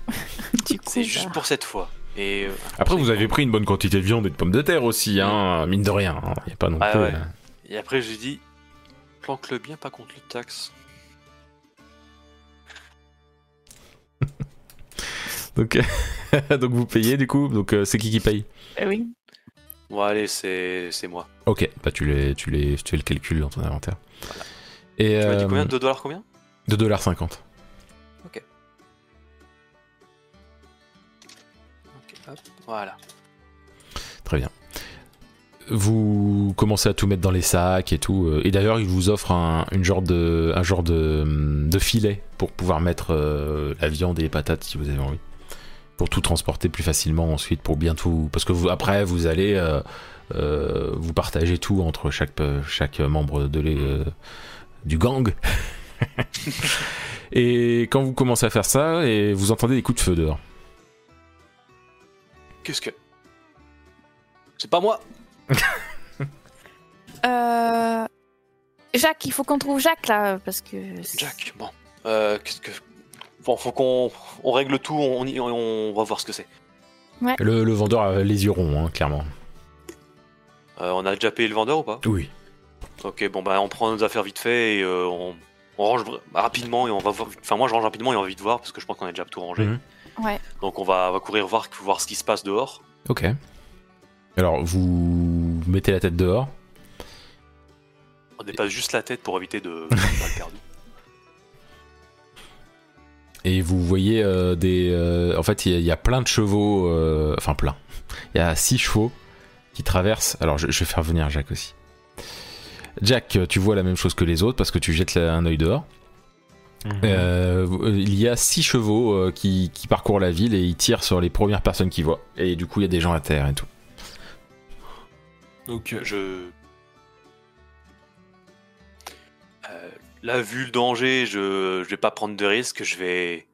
*laughs* du coup, C'est juste bah, pour cette fois. Et euh, Après, vous avez pris une bonne quantité de viande et de pommes de terre aussi, hein, mine de rien. Il n'y a pas non Ouais, plus. ouais. euh, Et après, j'ai dit, planque-le bien, pas contre le taxe. Donc, *laughs* donc vous payez du coup. Donc euh, c'est qui qui paye? Euh, oui. Bon, allez, c'est, c'est moi. Ok, bah tu les, tu les, tu fais le calcul dans ton inventaire. Et Tu m'as dit euh, combien 2 dollars combien? de 2,50$. Ok, hop, Voilà. Très bien. Vous commencez à tout mettre dans les sacs et tout. euh, Et d'ailleurs, il vous offre un, une genre de, un genre de, de filet pour pouvoir mettre euh, la viande et les patates si vous avez envie. Pour tout transporter plus facilement ensuite, pour bien tout. Parce que vous, après, vous allez euh, euh, vous partager tout entre chaque, euh, chaque membre de les, euh, du gang. *laughs* et quand vous commencez à faire ça, et vous entendez des coups de feu dehors. Qu'est-ce que? C'est pas moi *laughs* Euh... Jacques, il faut qu'on trouve Jacques là, parce que. Jack, bon. Euh, qu'est-ce que. Bon, faut qu'on on règle tout, on, y- on va voir ce que c'est. Le, le vendeur a les yeux ronds, hein, clairement. Euh, on a déjà payé le vendeur ou pas? Oui. Ok, bon, bah on prend nos affaires vite fait et euh, on, on range vra- rapidement et on va voir. Enfin, moi je range rapidement et on va vite voir parce que je pense qu'on a déjà tout rangé. Mhm. Ouais. Donc on va, courir voir, voir ce qui se passe dehors. Ok. Alors, vous mettez la tête dehors. On dépasse juste la tête pour éviter de, de *laughs* pas le perdre. Et vous voyez euh, des. euh, en fait, il y, a- il y a plein de chevaux. euh, enfin, plein. Il y a six chevaux qui traversent. Alors, je, je vais faire venir Jack aussi. Jack, tu vois la même chose que les autres parce que tu jettes la- un œil dehors. Euh, il y a six chevaux euh, qui, qui parcourent la ville et ils tirent sur les premières personnes qu'ils voient. Et du coup, il y a des gens à terre et tout. Ok. Je. Là, vu le danger, je, je vais pas prendre de risques. Je vais.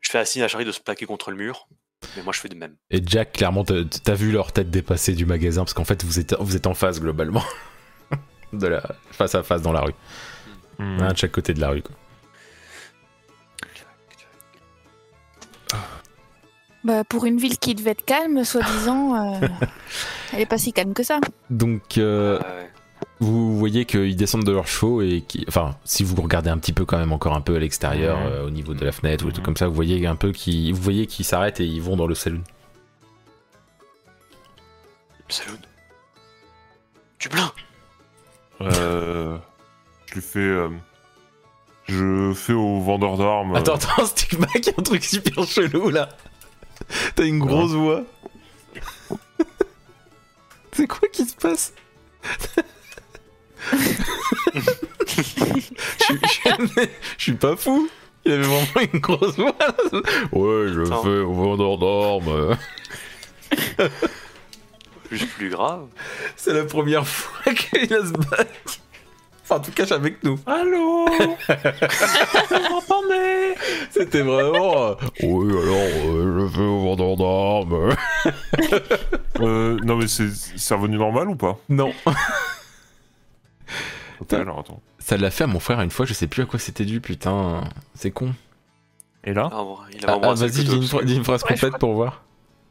Je fais signe à Charlie de se plaquer contre le mur. Mais moi, je fais de même. Et Jack, clairement, t'as vu leur tête dépasser du magasin parce qu'en fait, vous êtes, vous êtes en face globalement. *laughs* de la, face à face dans la rue. Hmm. Un de chaque côté de la rue. Quoi. Bah, pour une ville qui devait être calme, soi-disant, euh, *laughs* elle est pas si calme que ça. Donc, euh, Ah ouais. Vous voyez qu'ils descendent de leurs chevaux et qui, enfin, si vous regardez un petit peu quand même encore un peu à l'extérieur, euh, au niveau de la fenêtre ou des trucs Mhm. comme ça, vous voyez un peu qui, vous voyez qu'ils s'arrêtent et ils vont dans le saloon. Le saloon. Du plein Euh, je lui fais. euh, je fais au vendeur d'armes. Attends, attends, *laughs* Stigma, il y a un truc super chelou là. *laughs* T'as une grosse voix. *laughs* C'est quoi qui se passe? Je, suis- je suis- je suis pas fou. Il avait vraiment une grosse voix. Ouais, je Attends. fais au vendeur d'armes. Juste plus grave. C'est la première fois qu'il a se battre. Enfin, en tout cas, avec nous. Allô Vous m'entendez C'était vraiment. euh, Oui, alors, euh, je fais au vendeur d'armes. euh, Non, mais c'est c'est revenu normal ou pas? Non. Ok, alors attends. Ça l'a fait à mon frère une fois, je sais plus à quoi c'était dû, putain. C'est con. Et là Ah, bon, il Ah, a ah, Vas-y, dis une, une phrase Ouais, complète pour voir.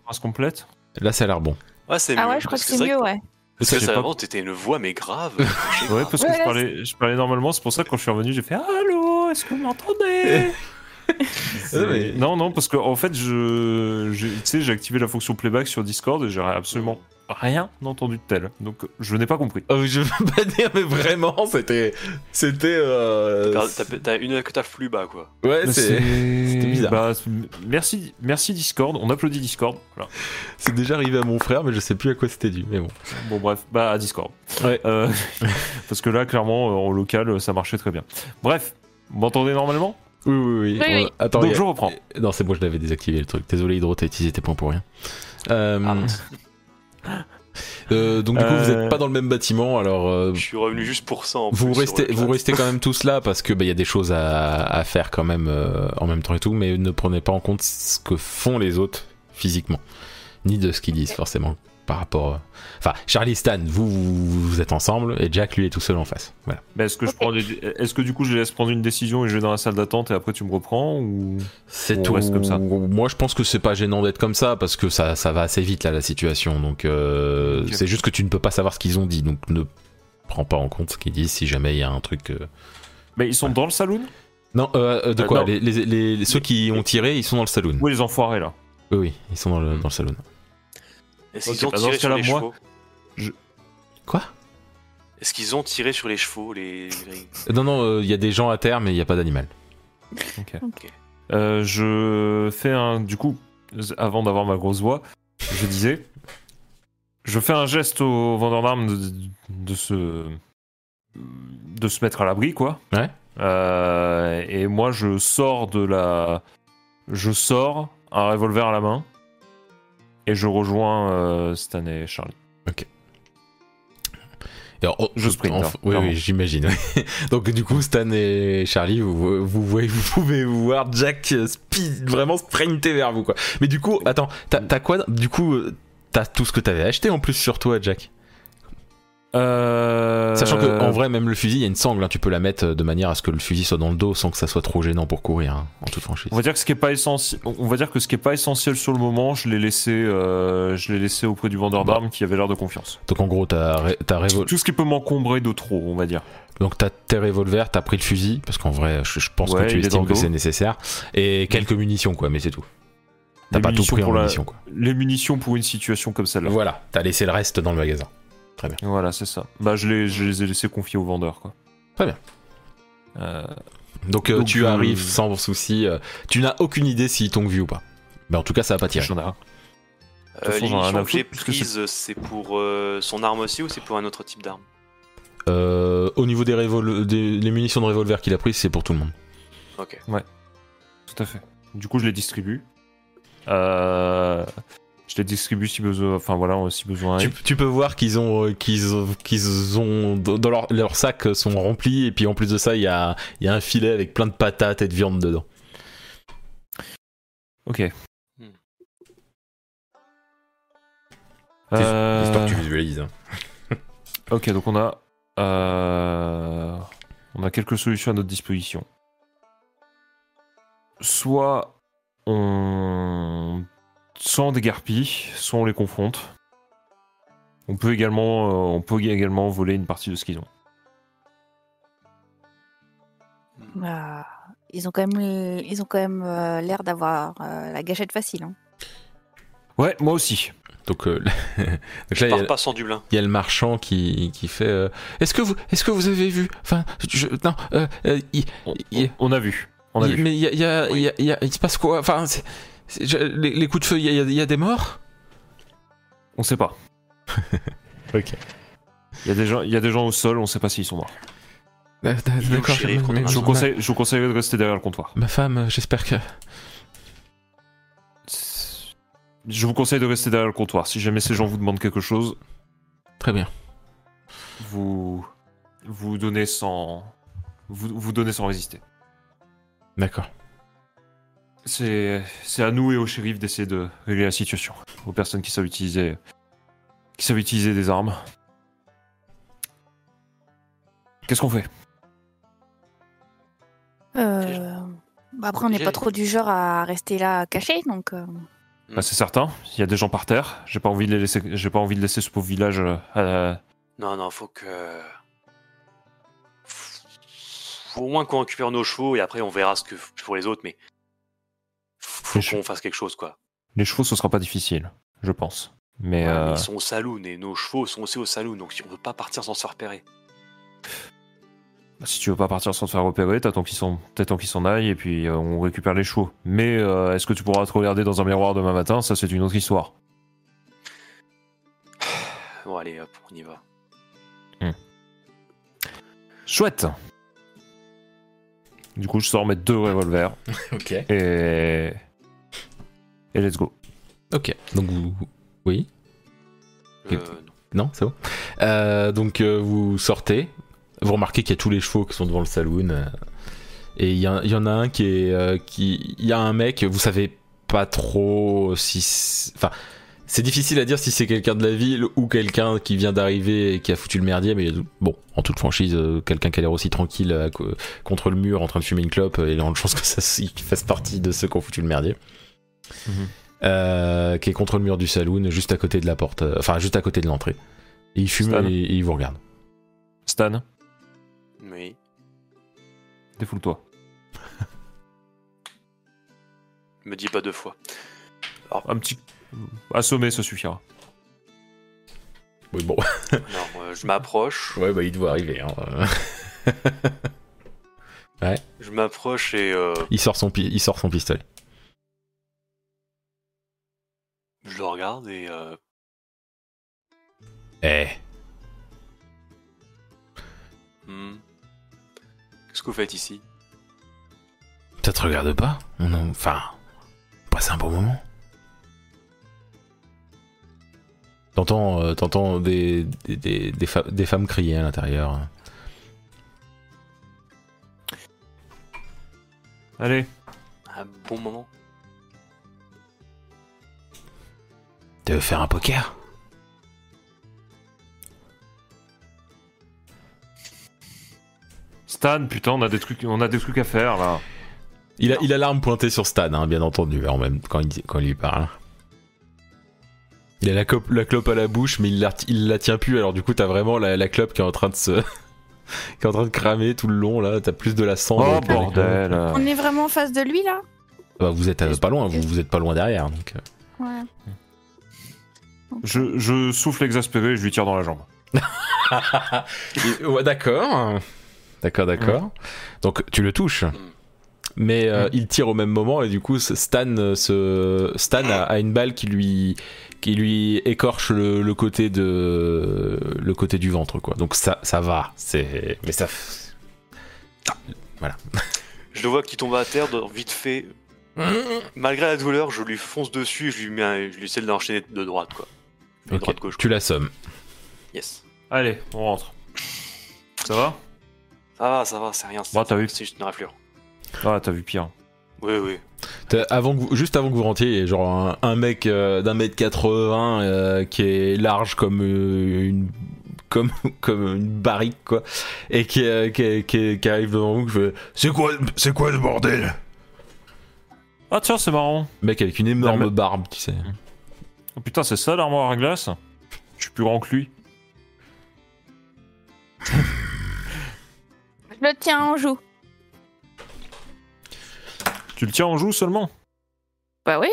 Phrase complète Là, ça a l'air bon. Ouais, c'est Ah mieux. ouais, je crois que c'est mieux, ouais. Parce que ça, pas- avant, t'étais une voix, mais grave. *laughs* Ouais, parce que Ouais, je parlais, je parlais normalement, c'est pour ça que quand je suis revenu, j'ai fait Allô, est-ce que vous m'entendez *laughs* mais- Non, non, parce que en fait, je, je- tu sais, j'ai activé la fonction playback sur Discord et j'ai absolument rien entendu de tel. Donc, je n'ai pas compris. Oh, je veux pas dire, mais vraiment, c'était. C'était. euh, T'as- T'as t'as une que t'as plus bas, quoi. Ouais, c'est. c'était bizarre. Bah, merci, merci Discord. On applaudit Discord. Voilà. C'est déjà arrivé à mon frère, mais je sais plus à quoi c'était dû. Mais bon. Bon, bref, bah à Discord. Ouais. Euh, *laughs* parce que là, clairement, euh, en local, ça marchait très bien. Bref, vous m'entendez normalement? Oui, oui, oui. Oui, oui. Euh, Attends, Donc, a- je reprends. Non, c'est moi, je l'avais désactivé le truc. Désolé, Hydro, t'as utilisé tes points pour rien. Euh, Ah. *laughs* euh, donc, du coup, vous Euh, êtes pas dans le même bâtiment, alors. euh, Je suis revenu juste pour ça. en vous plus, restez, vous quand même tous là parce que bah, il y a des choses à, à faire quand même euh, en même temps et tout, mais ne prenez pas en compte ce que font les autres physiquement, ni de ce qu'ils disent forcément par rapport. euh, Enfin, Charlie Stan, vous, vous vous êtes ensemble et Jack lui est tout seul en face. Voilà. Mais est-ce que je prends des- est-ce que du coup je les laisse prendre une décision et je vais dans la salle d'attente et après tu me reprends ou C'est tout. reste comme ça? Moi, je pense que c'est pas gênant d'être comme ça parce que ça, ça va assez vite là la situation. Donc, euh, c'est juste que tu ne peux pas savoir ce qu'ils ont dit. Donc, ne prends pas en compte ce qu'ils disent si jamais il y a un truc. euh, Mais ils sont dans le saloon? Non, euh, de Euh, quoi non. les, les- les- ceux qui ont tiré, ils sont dans le saloon. Oui, les enfoirés là. Oui, oui, ils sont dans le, dans le saloon. Est-ce Ok, qu'ils ont bah, tiré sur les moi- chevaux Quoi? Est-ce qu'ils ont tiré sur les chevaux, les... Non, non, euh, il y a des gens à terre, mais il n'y a pas d'animal. *laughs* Euh, je fais un du coup avant d'avoir ma grosse voix, je disais je fais un geste au vendeur d'armes de, de se de se mettre à l'abri quoi. Ouais. Euh, et moi je sors de la je sors un revolver à la main et je rejoins euh, Stan et Charlie. Et alors, oh, Je sprint, hein, oui, j'imagine. *laughs* Donc, du coup, Stan et Charlie, vous, vous, voyez- vous pouvez voir Jack euh, speed, vraiment sprinter vers vous, quoi. Mais du coup, attends, t'as t'as quoi Du coup, euh, t'as tout ce que t'avais acheté en plus sur toi, Jack? Euh, Sachant que en vrai, même le fusil, il y a une sangle, hein, tu peux la mettre euh, de manière à ce que le fusil soit dans le dos sans que ça soit trop gênant pour courir, hein, en toute franchise. On va dire que ce qui est pas essentiel, on va dire que ce qui est pas essentiel sur le moment, je l'ai laissé, euh, je l'ai laissé auprès du vendeur Bah. d'armes qui avait l'air de confiance. Donc en gros, t'as ré- révol- Tout ce qui peut m'encombrer de trop, on va dire. donc t'as tes revolvers, t'as pris le fusil parce qu'en vrai, je, je pense Ouais, que tu estimes que c'est nécessaire et quelques munitions, quoi, mais c'est tout. T'as pas tout pris en pour la- munitions, quoi. Les munitions pour une situation comme celle-là. Voilà, t'as laissé le reste dans le magasin. Voilà, c'est ça. Bah, je les, je les ai laissés confier au vendeur, quoi. Très bien. Euh, Donc, euh, Donc, tu euh, arrives sans souci. euh, tu n'as aucune idée s'ils t'ont vu ou pas. Mais en tout cas, ça va pas tirer. J'en ai un. Euh, façon, j'en ai rien L'émission que j'ai prise, c'est pour euh, son arme aussi ou c'est pour un autre type d'arme? Euh, au niveau des, révol- des les munitions de revolver qu'il a prises, c'est pour tout le monde. Ok. Tout à fait. Du coup, je les distribue. Euh, je les distribue si besoin. Enfin, voilà, si besoin. Tu, peux voir qu'ils ont, euh, qu'ils ont, qu'ils ont dans leur, leurs sacs sont remplis et puis en plus de ça, il y a, il y a un filet avec plein de patates et de viande dedans. Ok. Euh, J'espère que tu visualises. hein. *laughs* Ok, donc on a, euh, on a quelques solutions à notre disposition. Soit on, soit on dégarpille, soit on les confronte. On peut également, euh, on peut également voler une partie de ce qu'ils ont. Bah, ils ont quand même, ils ont quand même euh, l'air d'avoir euh, la gâchette facile. hein. Ouais, moi aussi. Donc, euh, *laughs* donc là, Je il y, a- pars pas sans Dublin. il y a le marchand qui, qui fait. euh, est-ce que vous, est-ce que vous avez vu Enfin, je, non. euh, euh, On, a vu. On a il- vu. mais il y a, il y a- Oui. il y y se passe quoi? Enfin, c'est- je- les, les coups de feu, il y a, il y a des morts? On sait pas. *laughs* Ok. Il y a des gens, il y a des gens au sol, on sait pas s'ils sont morts. D'accord. shérif, je- vous conseille, je vous conseille de rester derrière le comptoir. Ma femme, euh, j'espère que. Je vous conseille de rester derrière le comptoir. Si jamais ces gens vous demandent quelque chose, Très bien. vous vous donnez sans vous, vous donnez sans résister. D'accord. C'est c'est à nous et au shérif d'essayer de régler la situation. Aux personnes qui savent utiliser qui savent utiliser des armes. Qu'est-ce qu'on fait? Euh, bah après, on n'est pas trop du genre à rester là caché, donc. euh, Bah, C'est certain. Il y a des gens par terre. J'ai pas envie de les laisser. J'ai pas envie de laisser ce pauvre village euh, à la- Non, non, faut que. Faut au moins qu'on récupère nos chevaux et après on verra ce que pour les autres, mais. Faut Les che- qu'on fasse quelque chose, quoi. Les chevaux, ce sera pas difficile, je pense. Mais, Ouais, mais euh, ils sont au saloon et nos chevaux sont aussi au saloon, donc si on peut pas partir sans se faire repérer. si tu veux pas partir sans te faire repérer, t'attends qu'ils s'en t'attends qu'ils s'en aillent et puis euh, on récupère les chevaux. Mais euh, est-ce que tu pourras te regarder dans un miroir demain matin? Ça, c'est une autre histoire. *sighs* Bon, allez, hop, on y va. Chouette Du coup, je sors mes deux revolvers *laughs* Ok. et. Et let's go. Ok. Donc vous. Oui. Euh, non. Non, c'est bon. Euh, donc euh, vous sortez. Vous remarquez qu'il y a tous les chevaux qui sont devant le saloon. euh, et il y, en a un qui est. euh, qui, il y a un mec, vous savez pas trop si. Enfin, c'est difficile à dire si c'est quelqu'un de la ville ou quelqu'un qui vient d'arriver et qui a foutu le merdier. Mais bon, en toute franchise, quelqu'un qui a l'air aussi tranquille euh, co- contre le mur en train de fumer une clope, il y a grande chance que ça *laughs* qu'il fasse partie de ceux qui ont foutu le merdier. Euh, qui est contre le mur du saloon, juste à côté de la porte, euh, enfin juste à côté de l'entrée. Et il fume Stan. et, et il vous regarde. Stan, Oui. défoule-toi. Me dis pas deux fois. Un petit. Assommer, ça suffira. Oui, bon. Non, euh, je m'approche. *laughs* Ouais, bah il te voit arriver. hein. *laughs* Je m'approche et euh, il, sort son pi- il sort son pistolet. Je le regarde et. euh, Eh, hmm. Qu'est-ce que vous faites ici? Ça te regarde pas? On en- Enfin, on passe un bon moment. T'entends, euh, t'entends des, des, des, des fa- des femmes crier à l'intérieur. Allez, Un bon moment Veux faire un poker Stan, putain, on a des trucs, on a des trucs à faire là. il a, il a l'arme pointée sur Stan, hein, bien entendu, en même quand il, quand il lui parle. Il a la, clope- la clope à la bouche, mais il la, il la tient plus. Alors du coup, t'as vraiment la, la clope qui est en train de se, *laughs* qui est en train de cramer tout le long. Là, t'as plus de la cendre. Oh bordel. On est vraiment en face de lui là? Bah, vous êtes euh, pas loin, vous, vous êtes pas loin derrière. Donc, euh. Ouais. Je, je souffle exaspéré et je lui tire dans la jambe. *laughs* Ouais, d'accord, d'accord, d'accord. Donc tu le touches, mais euh, Mm. il tire au même moment et du coup Stan, euh, se... Stan a, a une balle qui lui qui lui écorche le, le côté de le côté du ventre quoi. Donc ça ça va, c'est mais ça. *laughs* Je le vois qui tombe à terre, vite fait. Malgré la douleur, je lui fonce dessus et je lui, mets un- je lui essaie de l'enchaîner de droite, quoi. De Ok, droite gauche. Tu l'assommes. Yes. Allez, on rentre. Ça va? Ça va, ça va, c'est rien. Bon, t'as vu. C'est juste une raflure. Ah, t'as vu pire. Oui, oui. Avant que vous- juste avant que vous rentriez, il y a genre un, un mec euh, d'un mètre 80 euh, qui est large comme euh, une *laughs* comme comme une barrique quoi, et qui euh, qui, qui- qui arrive devant vous. qui fait, C'est quoi c'est quoi le bordel? Ah tiens, c'est marrant. Mec avec une énorme barbe, tu sais. Oh putain, c'est ça l'armoire à glace Je suis plus grand que lui. Je le tiens en joue. Tu le tiens en joue seulement Bah oui.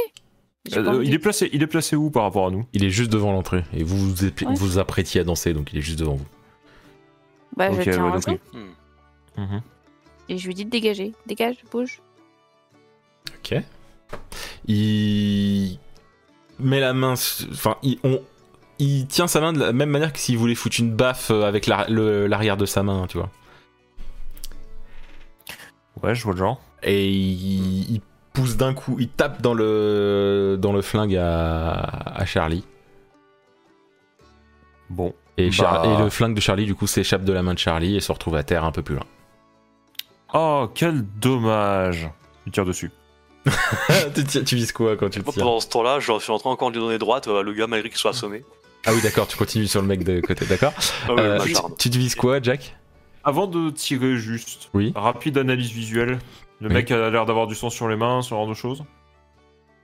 Euh, il, est placé, il est placé où par rapport à nous Il est juste devant l'entrée et vous vous, ép- Ouais. vous apprêtiez à danser, donc il est juste devant vous. Bah, je tiens ouais, en joue. Mhm. Et je lui dis de dégager. Dégage, bouge. Ok. Il met la main, enfin, il, on- il tient sa main de la même manière que s'il voulait foutre une baffe euh, avec la- l'arrière de sa main, tu vois. Ouais, je vois le genre. Et il, il pousse d'un coup, il tape dans le dans le flingue à, à Charlie. Bon. Et, Char- Bah. et le flingue de Charlie, du coup, s'échappe de la main de Charlie et se retrouve à terre un peu plus loin. Oh, quel dommage. Il tire dessus. *laughs* tu, vises quoi quand tu le tires pendant ce temps-là, je suis en train encore de lui donner droite, euh, le gars malgré qu'il soit assommé. Ah oui, d'accord, tu continues sur le mec de côté, d'accord. Ah Euh, tu, te vises quoi, Jack? Avant de tirer juste, Oui. rapide analyse visuelle. Le Oui. mec a l'air d'avoir du sang sur les mains, ce genre de choses.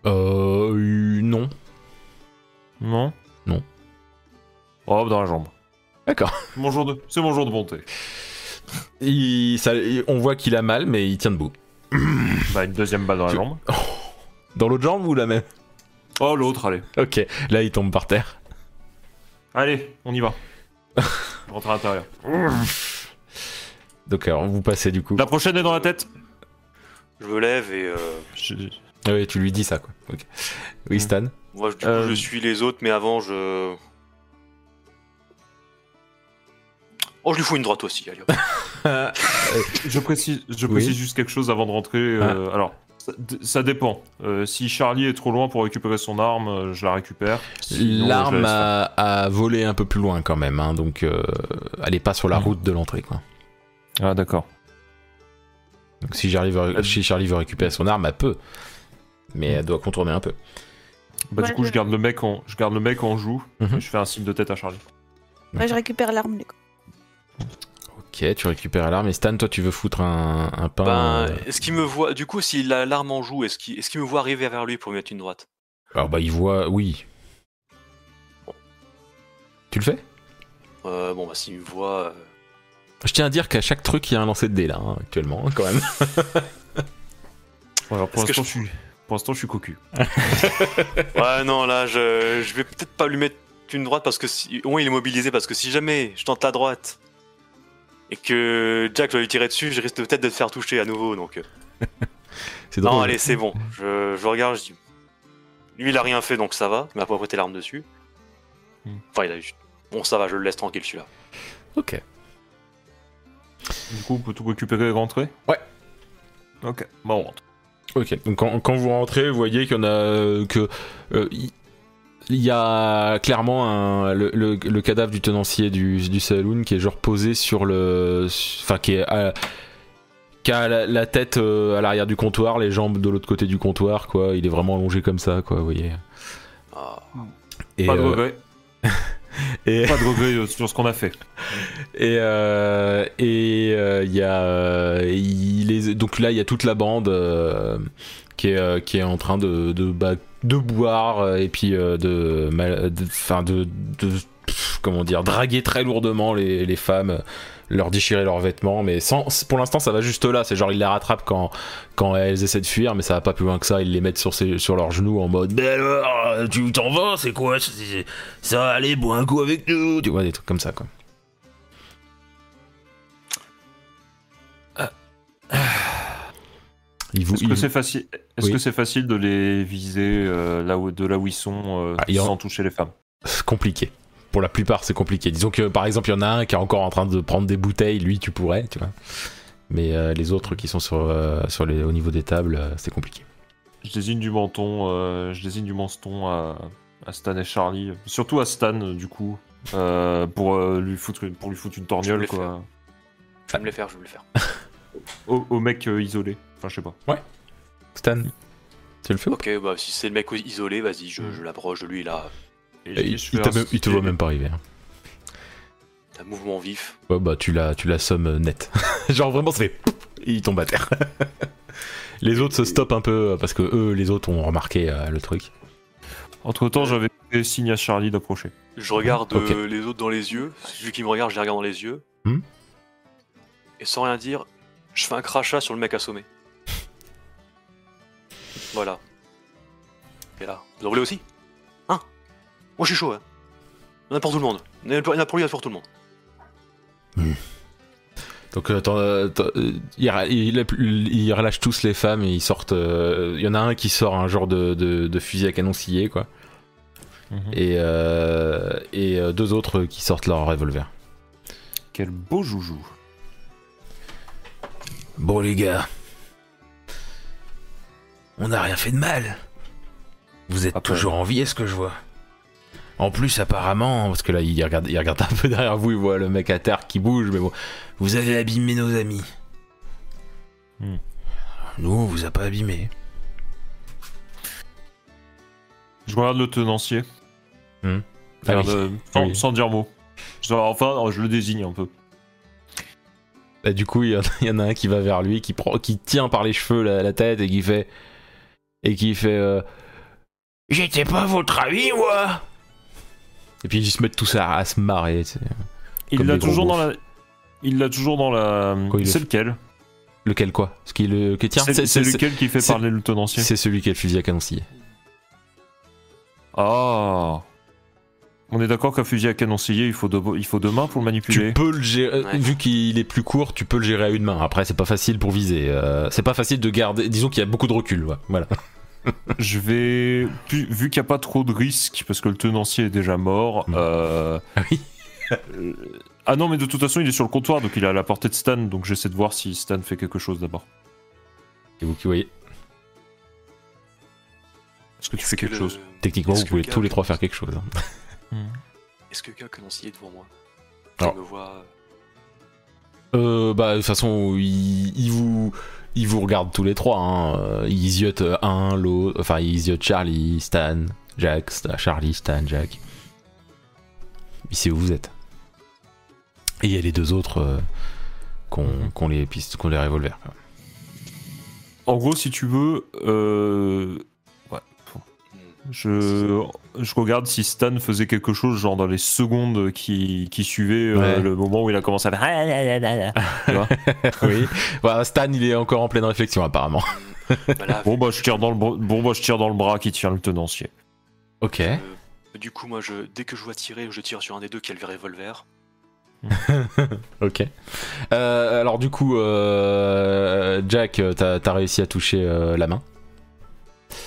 Euh. Non. Non? Non. Oh, dans la jambe. D'accord. Mon jour de... C'est mon jour de bonté. Il, ça- il- on voit qu'il a mal, mais il tient debout. Bah, une deuxième balle dans la jambe. *laughs* Dans l'autre jambe ou la même? Oh, l'autre, allez. Ok, là il tombe par terre. Allez, on y va. *laughs* Rentre à l'intérieur. Donc alors, vous passez du coup. La prochaine est dans la tête. Je me lève et euh, Je- Ah oui, tu lui dis ça quoi. Ok. Oui. Stan. moi, du coup, Euh, je suis les autres, mais avant, je. Oh, je lui fous une droite aussi, allez. hop. *laughs* Je précise, je Oui. précise juste quelque chose avant de rentrer. euh, alors, ça, dépend. Euh, si Charlie est trop loin pour récupérer son arme, euh, je la récupère. Sinon, L'arme la a, a volé un peu plus loin quand même, hein, donc euh, elle est pas sur la Mm. route de l'entrée quoi. Ah, d'accord. Donc si Charlie, veut, si Charlie veut récupérer son arme, elle peut. Mais elle doit contourner un peu. Bah, Ouais, du coup, je- je garde le mec en, je garde le mec en joue. Mhm. et je fais un signe de tête à Charlie. Moi, je récupère l'arme, du coup. Ok, tu récupères l'arme. Et Stan, toi tu veux foutre un, un pain. Ben, euh, est-ce qu'il me voit. Du coup, s'il a l'arme en joue, est-ce qu'il est me voit arriver vers lui pour lui mettre une droite? Alors bah il voit, oui. Tu le fais? Euh, Bon, bah, s'il me voit. euh, Je tiens à dire qu'à chaque truc il y a un lancer de dés là hein, actuellement hein, quand même. Bon, alors, pour l'instant, je- je... suis, pour l'instant, je suis cocu. *laughs* Ouais, non, là, je, je vais peut-être pas lui mettre une droite parce que si, au moins il est mobilisé. Parce que si jamais je tente la droite et que Jack va lui tirer dessus, je risque peut-être de te faire toucher à nouveau. Donc, euh, *laughs* C'est drôle. non, allez, c'est bon. Je, je regarde, je dis. Lui, il a rien fait donc ça va. Il m'a pas prêté l'arme dessus. Hmm. Enfin, il a juste. Bon, ça va, je le laisse tranquille celui-là. Ok. Du coup, on peut tout récupérer et rentrer? Ouais. Ok, bah on rentre. Ok, donc quand, quand vous rentrez, vous voyez qu'il y en a euh, que euh, il il y a clairement un, le, le- le cadavre du tenancier du, du saloon qui est genre posé sur le, enfin qui est à- qui a la, la tête euh, à l'arrière du comptoir, les jambes de l'autre côté du comptoir, quoi. Il est vraiment allongé comme ça, quoi. Vous voyez. Ah. Et, Pas de euh, regret. *laughs* et, Pas de regret euh, sur ce qu'on a fait. *laughs* Et euh, et euh, il y a il est donc là il y a toute la bande qui est qui est en train de de bah, de boire et puis de enfin de, de comment dire draguer très lourdement les, les femmes leur déchirer leurs vêtements mais sans pour l'instant ça va juste là. C'est genre ils les rattrapent quand quand elles essaient de fuir mais ça va pas plus loin que ça. Ils les mettent sur ses, sur leurs genoux en mode mais alors tu t'en vas c'est quoi ça allez bois un coup avec nous tu vois des trucs comme ça quoi. Vous, Est-ce que c'est facile Est-ce Oui. que c'est facile de les viser euh, là où, de là où ils sont euh, Ah, en- sans toucher les femmes? Compliqué. Pour la plupart, c'est compliqué. Disons que par exemple, il y en a un qui est encore en train de prendre des bouteilles, lui, tu pourrais, tu vois. Mais euh, les autres qui sont sur, euh, sur les, au niveau des tables, euh, c'est compliqué. Je désigne du menton, euh, je désigne du menton à, à Stan et Charlie, surtout à Stan du coup, euh, pour euh, lui foutre une, pour lui foutre une torgnole le quoi, Je vais me les faire, je vais me le faire. *laughs* au, au mec euh, isolé. Enfin je sais pas. Stan Tu le fais ou Ok, bah si c'est le mec isolé, vas-y, je, je l'approche de lui là. Je il, même- te voit même pas arriver. hein. Un mouvement vif. Ouais, bah tu la, tu la sommes euh, net. *laughs* Genre vraiment, ça fait. et il tombe à terre. *laughs* les autres se stoppent un peu euh, parce que eux, les autres ont remarqué euh, le truc. Entre temps, j'avais fait signe à Charlie d'approcher. Je regarde euh, les autres dans les yeux. Celui qui me regarde, je les regarde dans les yeux. Hmm. Et sans rien dire, je fais un crachat sur le mec assommé. *laughs* voilà. Et là, vous en voulez aussi? Moi je suis chaud, hein. Il y en a pour tout le monde. Il y en a pour lui, il y en a pour tout le monde. Donc euh, t'en- euh, t'en- euh, il, il- il relâche tous les femmes et ils sortent. euh, Il y en a un qui sort un genre de, de- de fusil à canon scié, quoi. Mhm. Et, euh, et euh, deux autres qui sortent leur revolver. Quel beau joujou. Bon les gars, on n'a rien fait de mal. Vous êtes Après- toujours en vie, est-ce que je vois? En plus, apparemment, parce que là, il regarde, il regarde un peu derrière vous, il voit le mec à terre qui bouge, mais bon, vous avez abîmé nos amis. Hmm. Nous, on vous a pas abîmé. Je regarde le tenancier. Ah Regarde, oui. euh, sans, Oui. sans dire mot. Je- enfin, je le désigne un peu. Bah, du coup, il y, en a- il y en a un qui va vers lui, qui, prend, qui tient par les cheveux la, la tête et qui fait. Et qui fait. euh, J'étais pas votre ami, moi Et puis ils se mettent tous à, à se marrer. tu sais. Il l'a toujours dans la. Il l'a toujours dans la. C'est le- lequel Lequel quoi Ce qui le. C'est c'est- c'est c'est- lequel qui fait c'est- parler le tenancier C'est celui qui a le fusil à canon scié. Ah On est d'accord qu'un fusil à canon scié, il faut, deux, il faut deux mains pour le manipuler Tu peux le gérer, Ouais. vu qu'il est plus court, tu peux le gérer à une main. Après, c'est pas facile pour viser. euh, c'est pas facile de garder. Disons qu'il y a beaucoup de recul. ouais. Voilà. Je vais. Vu vu qu'il n'y a pas trop de risques, parce que le tenancier est déjà mort. Mm. euh, Ah oui. euh, Ah non, mais de toute façon, il est sur le comptoir, donc il est à la portée de Stan, donc j'essaie de voir si Stan fait quelque chose d'abord. Et vous qui voyez. Est-ce que tu fais que quelque le- chose Techniquement, vous que pouvez tous les trois faire quelque chose. hein. *laughs* Est-ce que quelqu'un est devant moi Alors. Il me voit. Euh, bah, de toute façon, il, il vous. Il vous regarde tous les trois. Hein. euh, Il ziote un, l'autre. Enfin, il ziote Charlie, Stan, Jack, Sta- Charlie, Stan, Jack. Il sait où vous êtes. Et il y a les deux autres euh, qui ont qui ont les pistes, qui ont les revolvers. En gros, si tu veux, euh. Je, je regarde si Stan faisait quelque chose, genre dans les secondes qui, qui suivaient euh, le moment où il a commencé à faire. *laughs* Tu vois *laughs* oui. Voilà, Stan, il est encore en pleine réflexion, apparemment. Bon, bah, je tire dans le, br- bon, bah, je tire dans le bras qui tient le tenancier. Ok. euh, du coup, moi, je, dès que je vois tirer, je tire sur un des deux qui a le revolver. *laughs* Ok. Euh, alors du coup, euh, Jack, t'as as réussi à toucher euh, la main.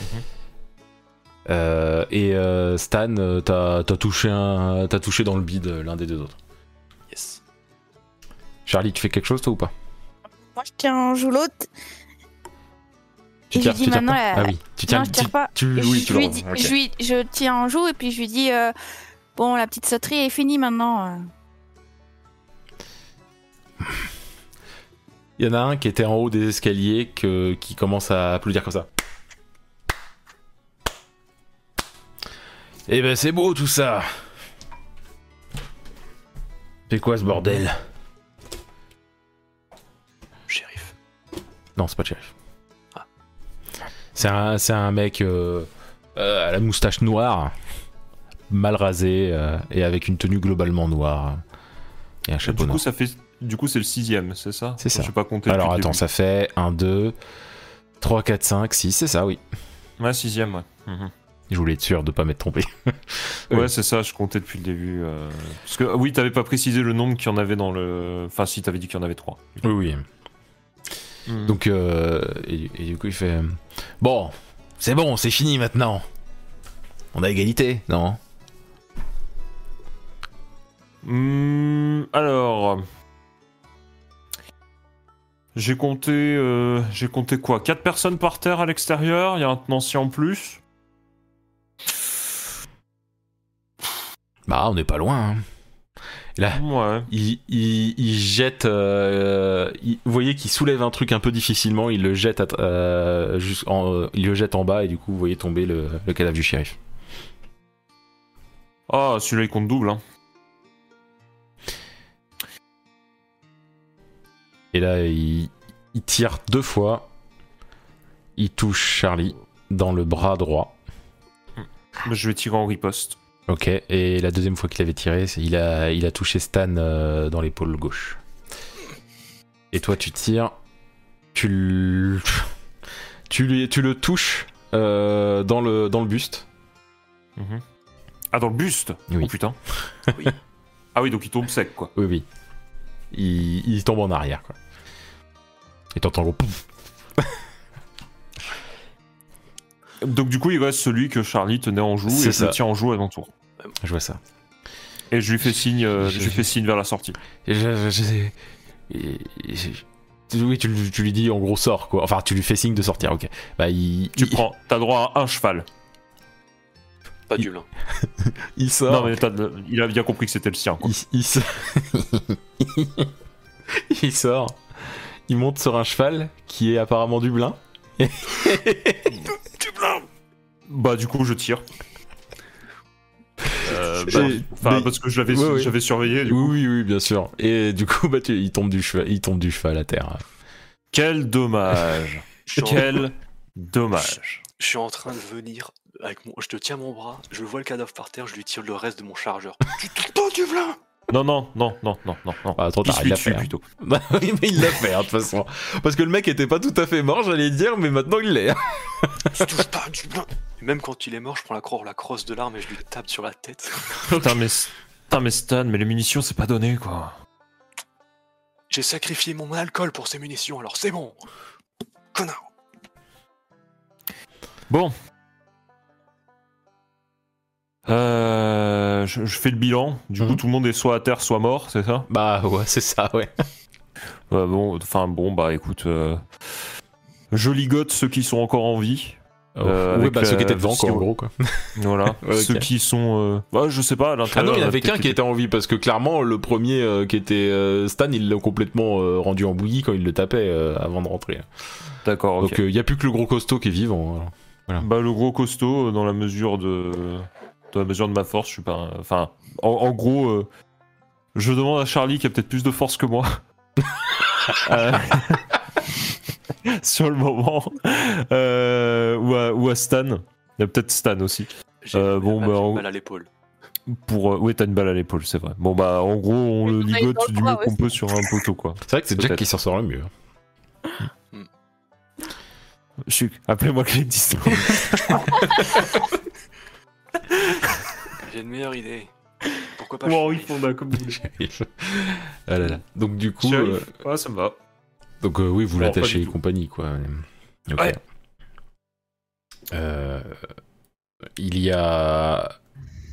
Mhm. Euh, et euh, Stan, euh, t'as as touché un, t'as touché dans le bide l'un des deux autres. Yes. Charlie, tu fais quelque chose toi ou pas? Moi, je tiens en joue l'autre. Tu Et je lui dis maintenant. pas? Ah oui, tu tiens. non, je tire tu- pas. tu- je, oui, tu lui le dis- je, lui- je tiens en joue et puis je lui dis euh, Bon, la petite sauterie est finie maintenant. Il y en a un qui était en haut des escaliers que, qui commence à applaudir comme ça. Eh ben c'est beau tout ça. C'est quoi ce bordel? Shérif. Non, c'est pas le shérif. Ah. C'est un, un mec euh, euh, à la moustache noire, mal rasé euh, et avec une tenue globalement noire et un chapeau Du coup, noir. ça fait. Du coup, c'est le sixième, c'est ça? C'est ça. Je sais pas compter. Alors attends, ça fait 1, 2, 3, 4, 5, 6, c'est ça, oui. Ouais, sixième, ouais. Mhm. Je voulais être sûr de pas m'être trompé. *laughs* Ouais, c'est ça, je comptais depuis le début. euh, Parce que, oui, t'avais pas précisé le nombre qu'il y en avait dans le. Enfin, si, t'avais dit qu'il y en avait trois. Oui, oui. Mhm. Donc, euh, et, et du coup, il fait Bon, c'est bon, c'est fini maintenant. On a égalité, non? Hmm, alors. J'ai compté. euh, J'ai compté quoi? Quatre personnes par terre à l'extérieur, il y a un tenancier en plus. Bah, on n'est pas loin. hein. Et là, Ouais. il, il, il jette. euh, il- vous voyez qu'il soulève un truc un peu difficilement. Il le jette, à- euh, en, euh, il le jette en bas et du coup, vous voyez tomber le, le cadavre du shérif. Ah, celui-là il compte double. Hein. Et là, il, il tire deux fois. Il touche Charlie dans le bras droit. Je vais tirer en riposte. Ok. Et la deuxième fois qu'il avait tiré, il a, il a touché Stan euh, dans l'épaule gauche. Et toi, tu tires. Tu le, tu, lui- tu le touches euh, dans, le, dans le buste. Mhm. Ah, dans le buste? Oui. Oh putain. *laughs* Oui. Ah oui, donc il tombe sec quoi. Oui, oui. Il, il tombe en arrière, quoi. Et t'entends gros. *laughs* Donc du coup, il reste celui que Charlie tenait en joue et je ça. le tiens en joue à mon tour. Je vois ça. Et je lui fais signe, euh, je Je- lui fais signe vers la sortie. Et je- je- et- et- oui, tu, lui- tu lui dis en gros sort quoi. Enfin, tu lui fais signe de sortir. Ok. Bah, il, Tu il, prends, t'as droit à un cheval. Pas du lin. *laughs* il sort. Non mais il a bien compris que c'était le sien. Quoi. Il, il sort. *laughs* il sort. Il monte sur un cheval qui est apparemment du blin. Bah du coup, je tire. Euh, bah, enfin, parce que je l'avais, Ouais, ouais. j'avais surveillé. Du Oui, coup. oui, oui, bien sûr. Et du coup, bah, tu- il tombe du cheval, il tombe du cheval à terre. Quel dommage. *laughs* Quel dommage. je suis en train de venir avec mon. Je te tiens mon bras, je vois le cadavre par terre, je lui tire le reste de mon chargeur. tu te pas du lin Non, non, non, non, non, non, non. Ah, Pisse il l'a fait. hein. plutôt. *laughs* Bah oui, mais il l'a fait, hein, de toute façon. Parce que le mec était pas tout à fait mort, j'allais dire, mais maintenant il l'est. Tu touches pas Et Même quand il est mort, je prends la, croix, la crosse de l'arme et je lui tape sur la tête. *laughs* Putain mais, putain mais Stan, mais les munitions c'est pas donné quoi. J'ai sacrifié mon alcool pour ces munitions, alors c'est bon Connard Bon. Euh, je, je fais le bilan. Du coup, Mhm. tout le monde est soit à terre, soit mort, c'est ça? Bah ouais, c'est ça, ouais. Ouais, Bon, enfin bon, bah écoute, euh, je ligote ceux qui sont encore en vie. Euh, ouais, avec bah ceux qui étaient devant, quoi, en gros, quoi. *laughs* Voilà. Ouais. Ceux qui sont, euh, bah, je sais pas, à Ah non, il y en avait qu'un qui était en vie, parce que clairement, le premier euh, qui était euh, Stan, il l'a complètement euh, rendu en bouillie quand il le tapait euh, avant de rentrer. D'accord. Donc il y a plus que le gros costaud qui est vivant. alors. Bah le gros costaud, euh, dans la mesure de, dans la mesure de ma force, je suis pas, un- enfin, en, en gros, euh, je demande à Charlie qui a peut-être plus de force que moi. *laughs* Euh, Sur le moment, euh, ou, à, ou à Stan, il y a peut-être Stan aussi. J'ai Euh, bon, bah, une on- balle à l'épaule. Pour, euh, ouais, t'as une balle à l'épaule, c'est vrai. Bon bah, en gros, on le Oui, on a eu ligote dans le du bras mieux qu'on aussi. peut sur un poteau, quoi. C'est vrai que c'est Jack Peut-être. qui s'en sort le mieux. Je suis, appelez-moi Clint Eastwood. *laughs* J'ai une meilleure idée. Pourquoi pas Ou Henri shérif Fonda, comme vous *laughs* voulez. ah là là. Donc du coup, Shérif euh, Ouais, ça me va. donc euh, oui, vous Non, l'attachez du et tout. compagnie, quoi. Ok. Ouais. Euh, il y a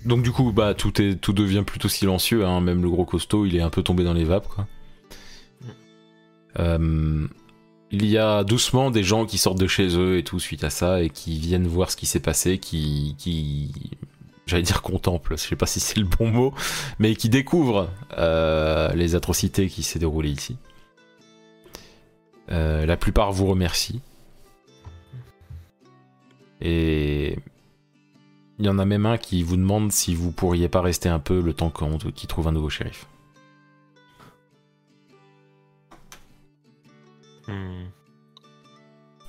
donc du coup, bah tout est tout devient plutôt silencieux. Hein. Même le gros costaud, il est un peu tombé dans les vapes, quoi. Euh, il y a doucement des gens qui sortent de chez eux et tout suite à ça et qui viennent voir ce qui s'est passé, qui, qui, j'allais dire contemplent, je sais pas si c'est le bon mot, mais qui découvrent euh, les atrocités qui s'est déroulées ici. Euh, la plupart vous remercient. Et il y en a même un qui vous demande si vous pourriez pas rester un peu le temps qu'on- qu'il trouve un nouveau shérif. Hmm.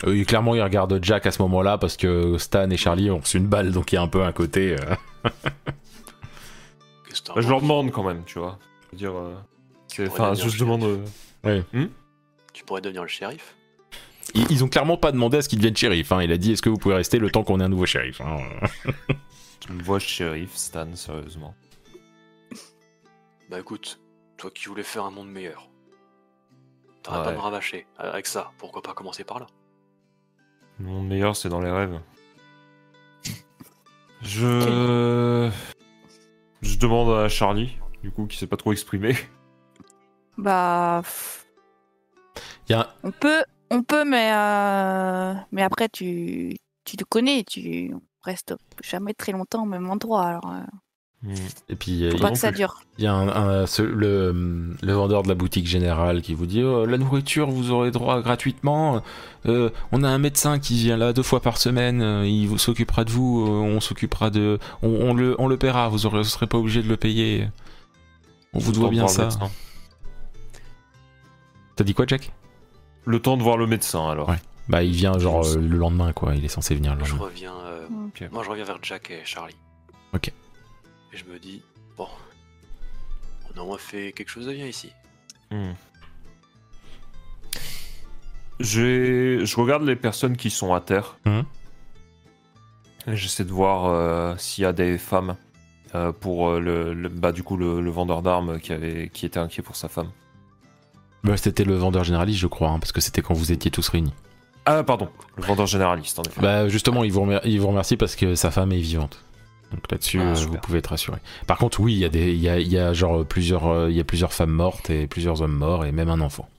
Euh, clairement, il regarde Jack à ce moment-là parce que Stan et Charlie ont reçu une balle, donc il y a un peu un côté. euh, *laughs* Bah, je leur demande quand même, tu vois. Je veux dire, euh, enfin, je le demande. euh, Tu pourrais devenir le shérif Ils, ils ont clairement pas demandé à ce qu'il devienne shérif. hein. Il a dit est-ce que vous pouvez rester le temps qu'on ait un nouveau shérif hein. Tu me vois shérif, Stan, sérieusement. Bah écoute, toi qui voulais faire un monde meilleur. T'arrêtes pas Ouais. de me rabâcher. Avec ça, pourquoi pas commencer par là? Le monde meilleur, c'est dans les rêves. Je. Je demande à Charlie, du coup, qui s'est pas trop exprimé. *laughs* Bah, y a on peut, on peut, mais euh, mais après tu, tu te connais, tu restes jamais très longtemps au même endroit. Alors, euh. Et puis euh, Faut il pas non que ça plus. dure. il y a un, un- ce- le, le vendeur de la boutique générale qui vous dit Oh, la nourriture vous aurez droit gratuitement. Euh, on a un médecin qui vient là deux fois par semaine. euh, il vous s'occupera de vous. on s'occupera de, on, on le, on le paiera. Vous vous serez pas obligé de le payer. On vous doit bien ça. T'as dit quoi, Jack? Le temps de voir le médecin alors. Ouais. Bah il vient genre euh, le lendemain quoi. Il est censé venir le Je lendemain. reviens. euh, Mm. Ok. Moi, je reviens vers Jack et Charlie. Ok. Et je me dis, bon, on a au moins fait quelque chose de bien ici. Hmm. J'ai- Je regarde les personnes qui sont à terre. Et J'essaie de voir euh, s'il y a des femmes euh, pour euh, le, le- bah, du coup le, le vendeur d'armes qui avait qui était inquiet pour sa femme. Bah, c'était le vendeur généraliste, je crois, hein, parce que c'était quand vous étiez tous réunis. Ah pardon, le vendeur généraliste en effet. Bah justement, il vous, remer- il vous remercie parce que sa femme est vivante. Donc là-dessus, Ah, euh, vous pouvez être rassuré. Par contre, oui, il y a des, il y a, il y a genre plusieurs, euh, il y a plusieurs femmes mortes et plusieurs hommes morts et même un enfant.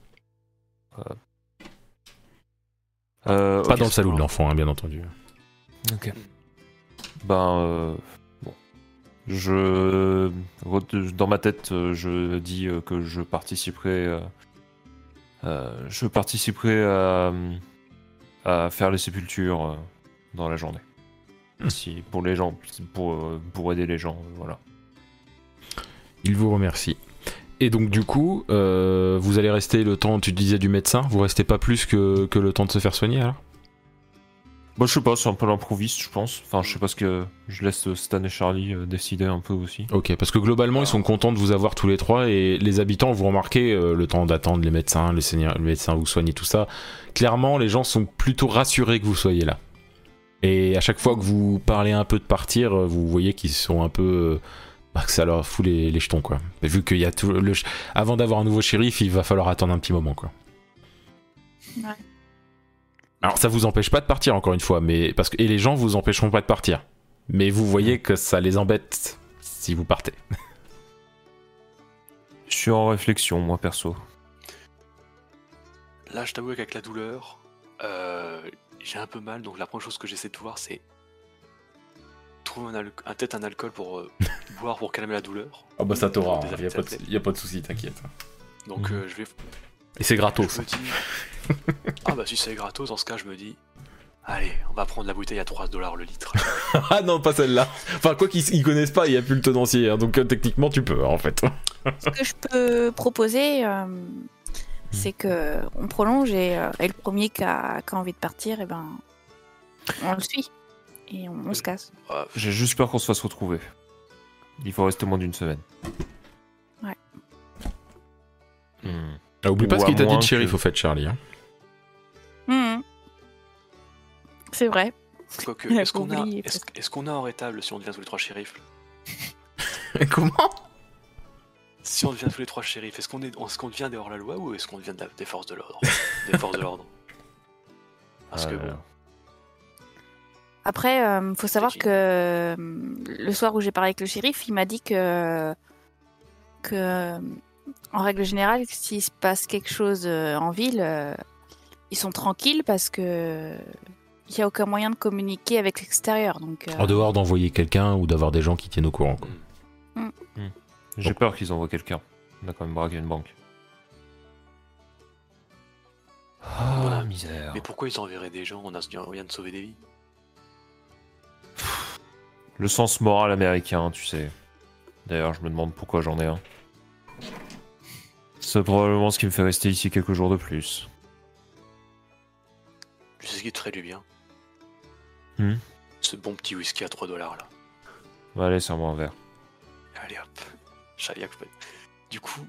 Euh, Pas dans le salon de l'enfant, hein, bien entendu. Ok. Ben euh, bon, je dans ma tête, je dis que je participerai, euh, je participerai à, à faire les sépultures dans la journée. Hmm. Si pour les gens, pour euh, pour aider les gens, euh, voilà. Il vous remercie. Et donc du coup, euh, vous allez rester le temps, tu disais du médecin, vous restez pas plus que, que le temps de se faire soigner alors? Bon, je sais pas, c'est un peu l'improviste, je pense. Enfin, je sais pas ce que je laisse Stan et Charlie euh, décider un peu aussi. Ok, parce que globalement, ils sont contents de vous avoir tous les trois et les habitants, vous remarquez euh, le temps d'attendre les médecins, les, seigneurs, les médecins vous soigner, tout ça. Clairement, les gens sont plutôt rassurés que vous soyez là. Et à chaque fois que vous parlez un peu de partir, euh, vous voyez qu'ils sont un peu. euh, bah, que ça leur fout les, les jetons, quoi. Et vu qu'il y a tout. Le, avant d'avoir un nouveau shérif, il va falloir attendre un petit moment, quoi. Ouais. Alors, ça vous empêche pas de partir, encore une fois, mais. Parce que, et les gens vous empêcheront pas de partir. Mais vous voyez que ça les embête si vous partez. Je suis en réflexion, moi perso. Là, je t'avoue qu'avec la douleur, euh, j'ai un peu mal. Donc, la première chose que j'essaie de voir, c'est trouver un, un tête un alcool pour euh, *laughs* boire pour calmer la douleur. Ah bah ça t'aura, il y, a pas de- athlètes. y a pas de souci, t'inquiète. Donc, Mhm. euh, je vais. Et c'est gratos. Dis. ah bah si c'est gratos, dans ce cas, je me dis. Allez, on va prendre la bouteille à 3 dollars le litre. *laughs* ah non, pas celle-là. Enfin, quoi qu'ils ils connaissent pas, il y a plus le tenancier, hein, donc euh, techniquement tu peux, en fait. Ce que je peux proposer, euh, c'est que on prolonge et, euh, et le premier qui a, qui a envie de partir, et ben, on le suit et on, on se casse. Ah, J'ai juste peur qu'on se fasse retrouver. Il faut rester moins d'une semaine. Ouais. Hmm. Ah, oublie pas Ou ce qu'il t'a dit de shérif, que- au fait, Charlie. hein. Mhm. C'est vrai. *laughs* Est-ce qu'on a, oublié, est-ce, est-ce qu'on a en rétable si on devient tous les trois shérifs? *laughs* Comment? Si on devient tous les trois shérifs, est-ce qu'on est, est-ce qu'on devient des hors-la-loi ou est-ce qu'on devient de la- des forces de l'ordre? *laughs* Des forces de l'ordre. Parce que Ah, bon, Après, euh, faut savoir que euh, le soir où j'ai parlé avec le shérif, il m'a dit que, que euh, en règle générale, s'il se passe quelque chose euh, en ville, euh, ils sont tranquilles parce que il n'y a aucun moyen de communiquer avec l'extérieur. Donc, euh, En dehors d'envoyer quelqu'un ou d'avoir des gens qui tiennent au courant. quoi. J'ai peur qu'ils envoient quelqu'un. On a quand même braqué une banque. Ah, Voilà. misère. mais pourquoi ils enverraient des gens On a vient de sauver des vies. Le sens moral américain, tu sais. D'ailleurs, je me demande pourquoi j'en ai un. C'est probablement ce qui me fait rester ici quelques jours de plus. Tu sais ce qui te ferait du bien Hmm? Ce bon petit whisky à 3 dollars là. Allez, serre-moi un verre. Allez hop. Du coup,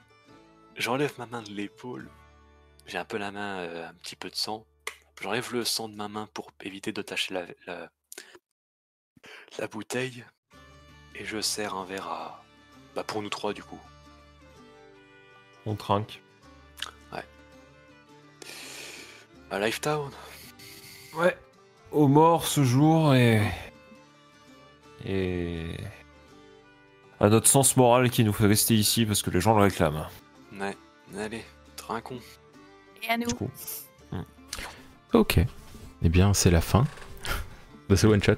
j'enlève ma main de l'épaule. J'ai un peu la main, euh, un petit peu de sang. J'enlève le sang de ma main pour éviter de tacher la, la, la bouteille. Et je sers un verre à. Bah pour nous trois du coup. On trinque. À Lifetown. Ouais. Aux morts ce jour et. Et. À notre sens moral qui nous fait rester ici parce que les gens le réclament. Ouais, allez, trinquons. et à nous. Du coup. Ok. Eh bien, c'est la fin de ce one-shot.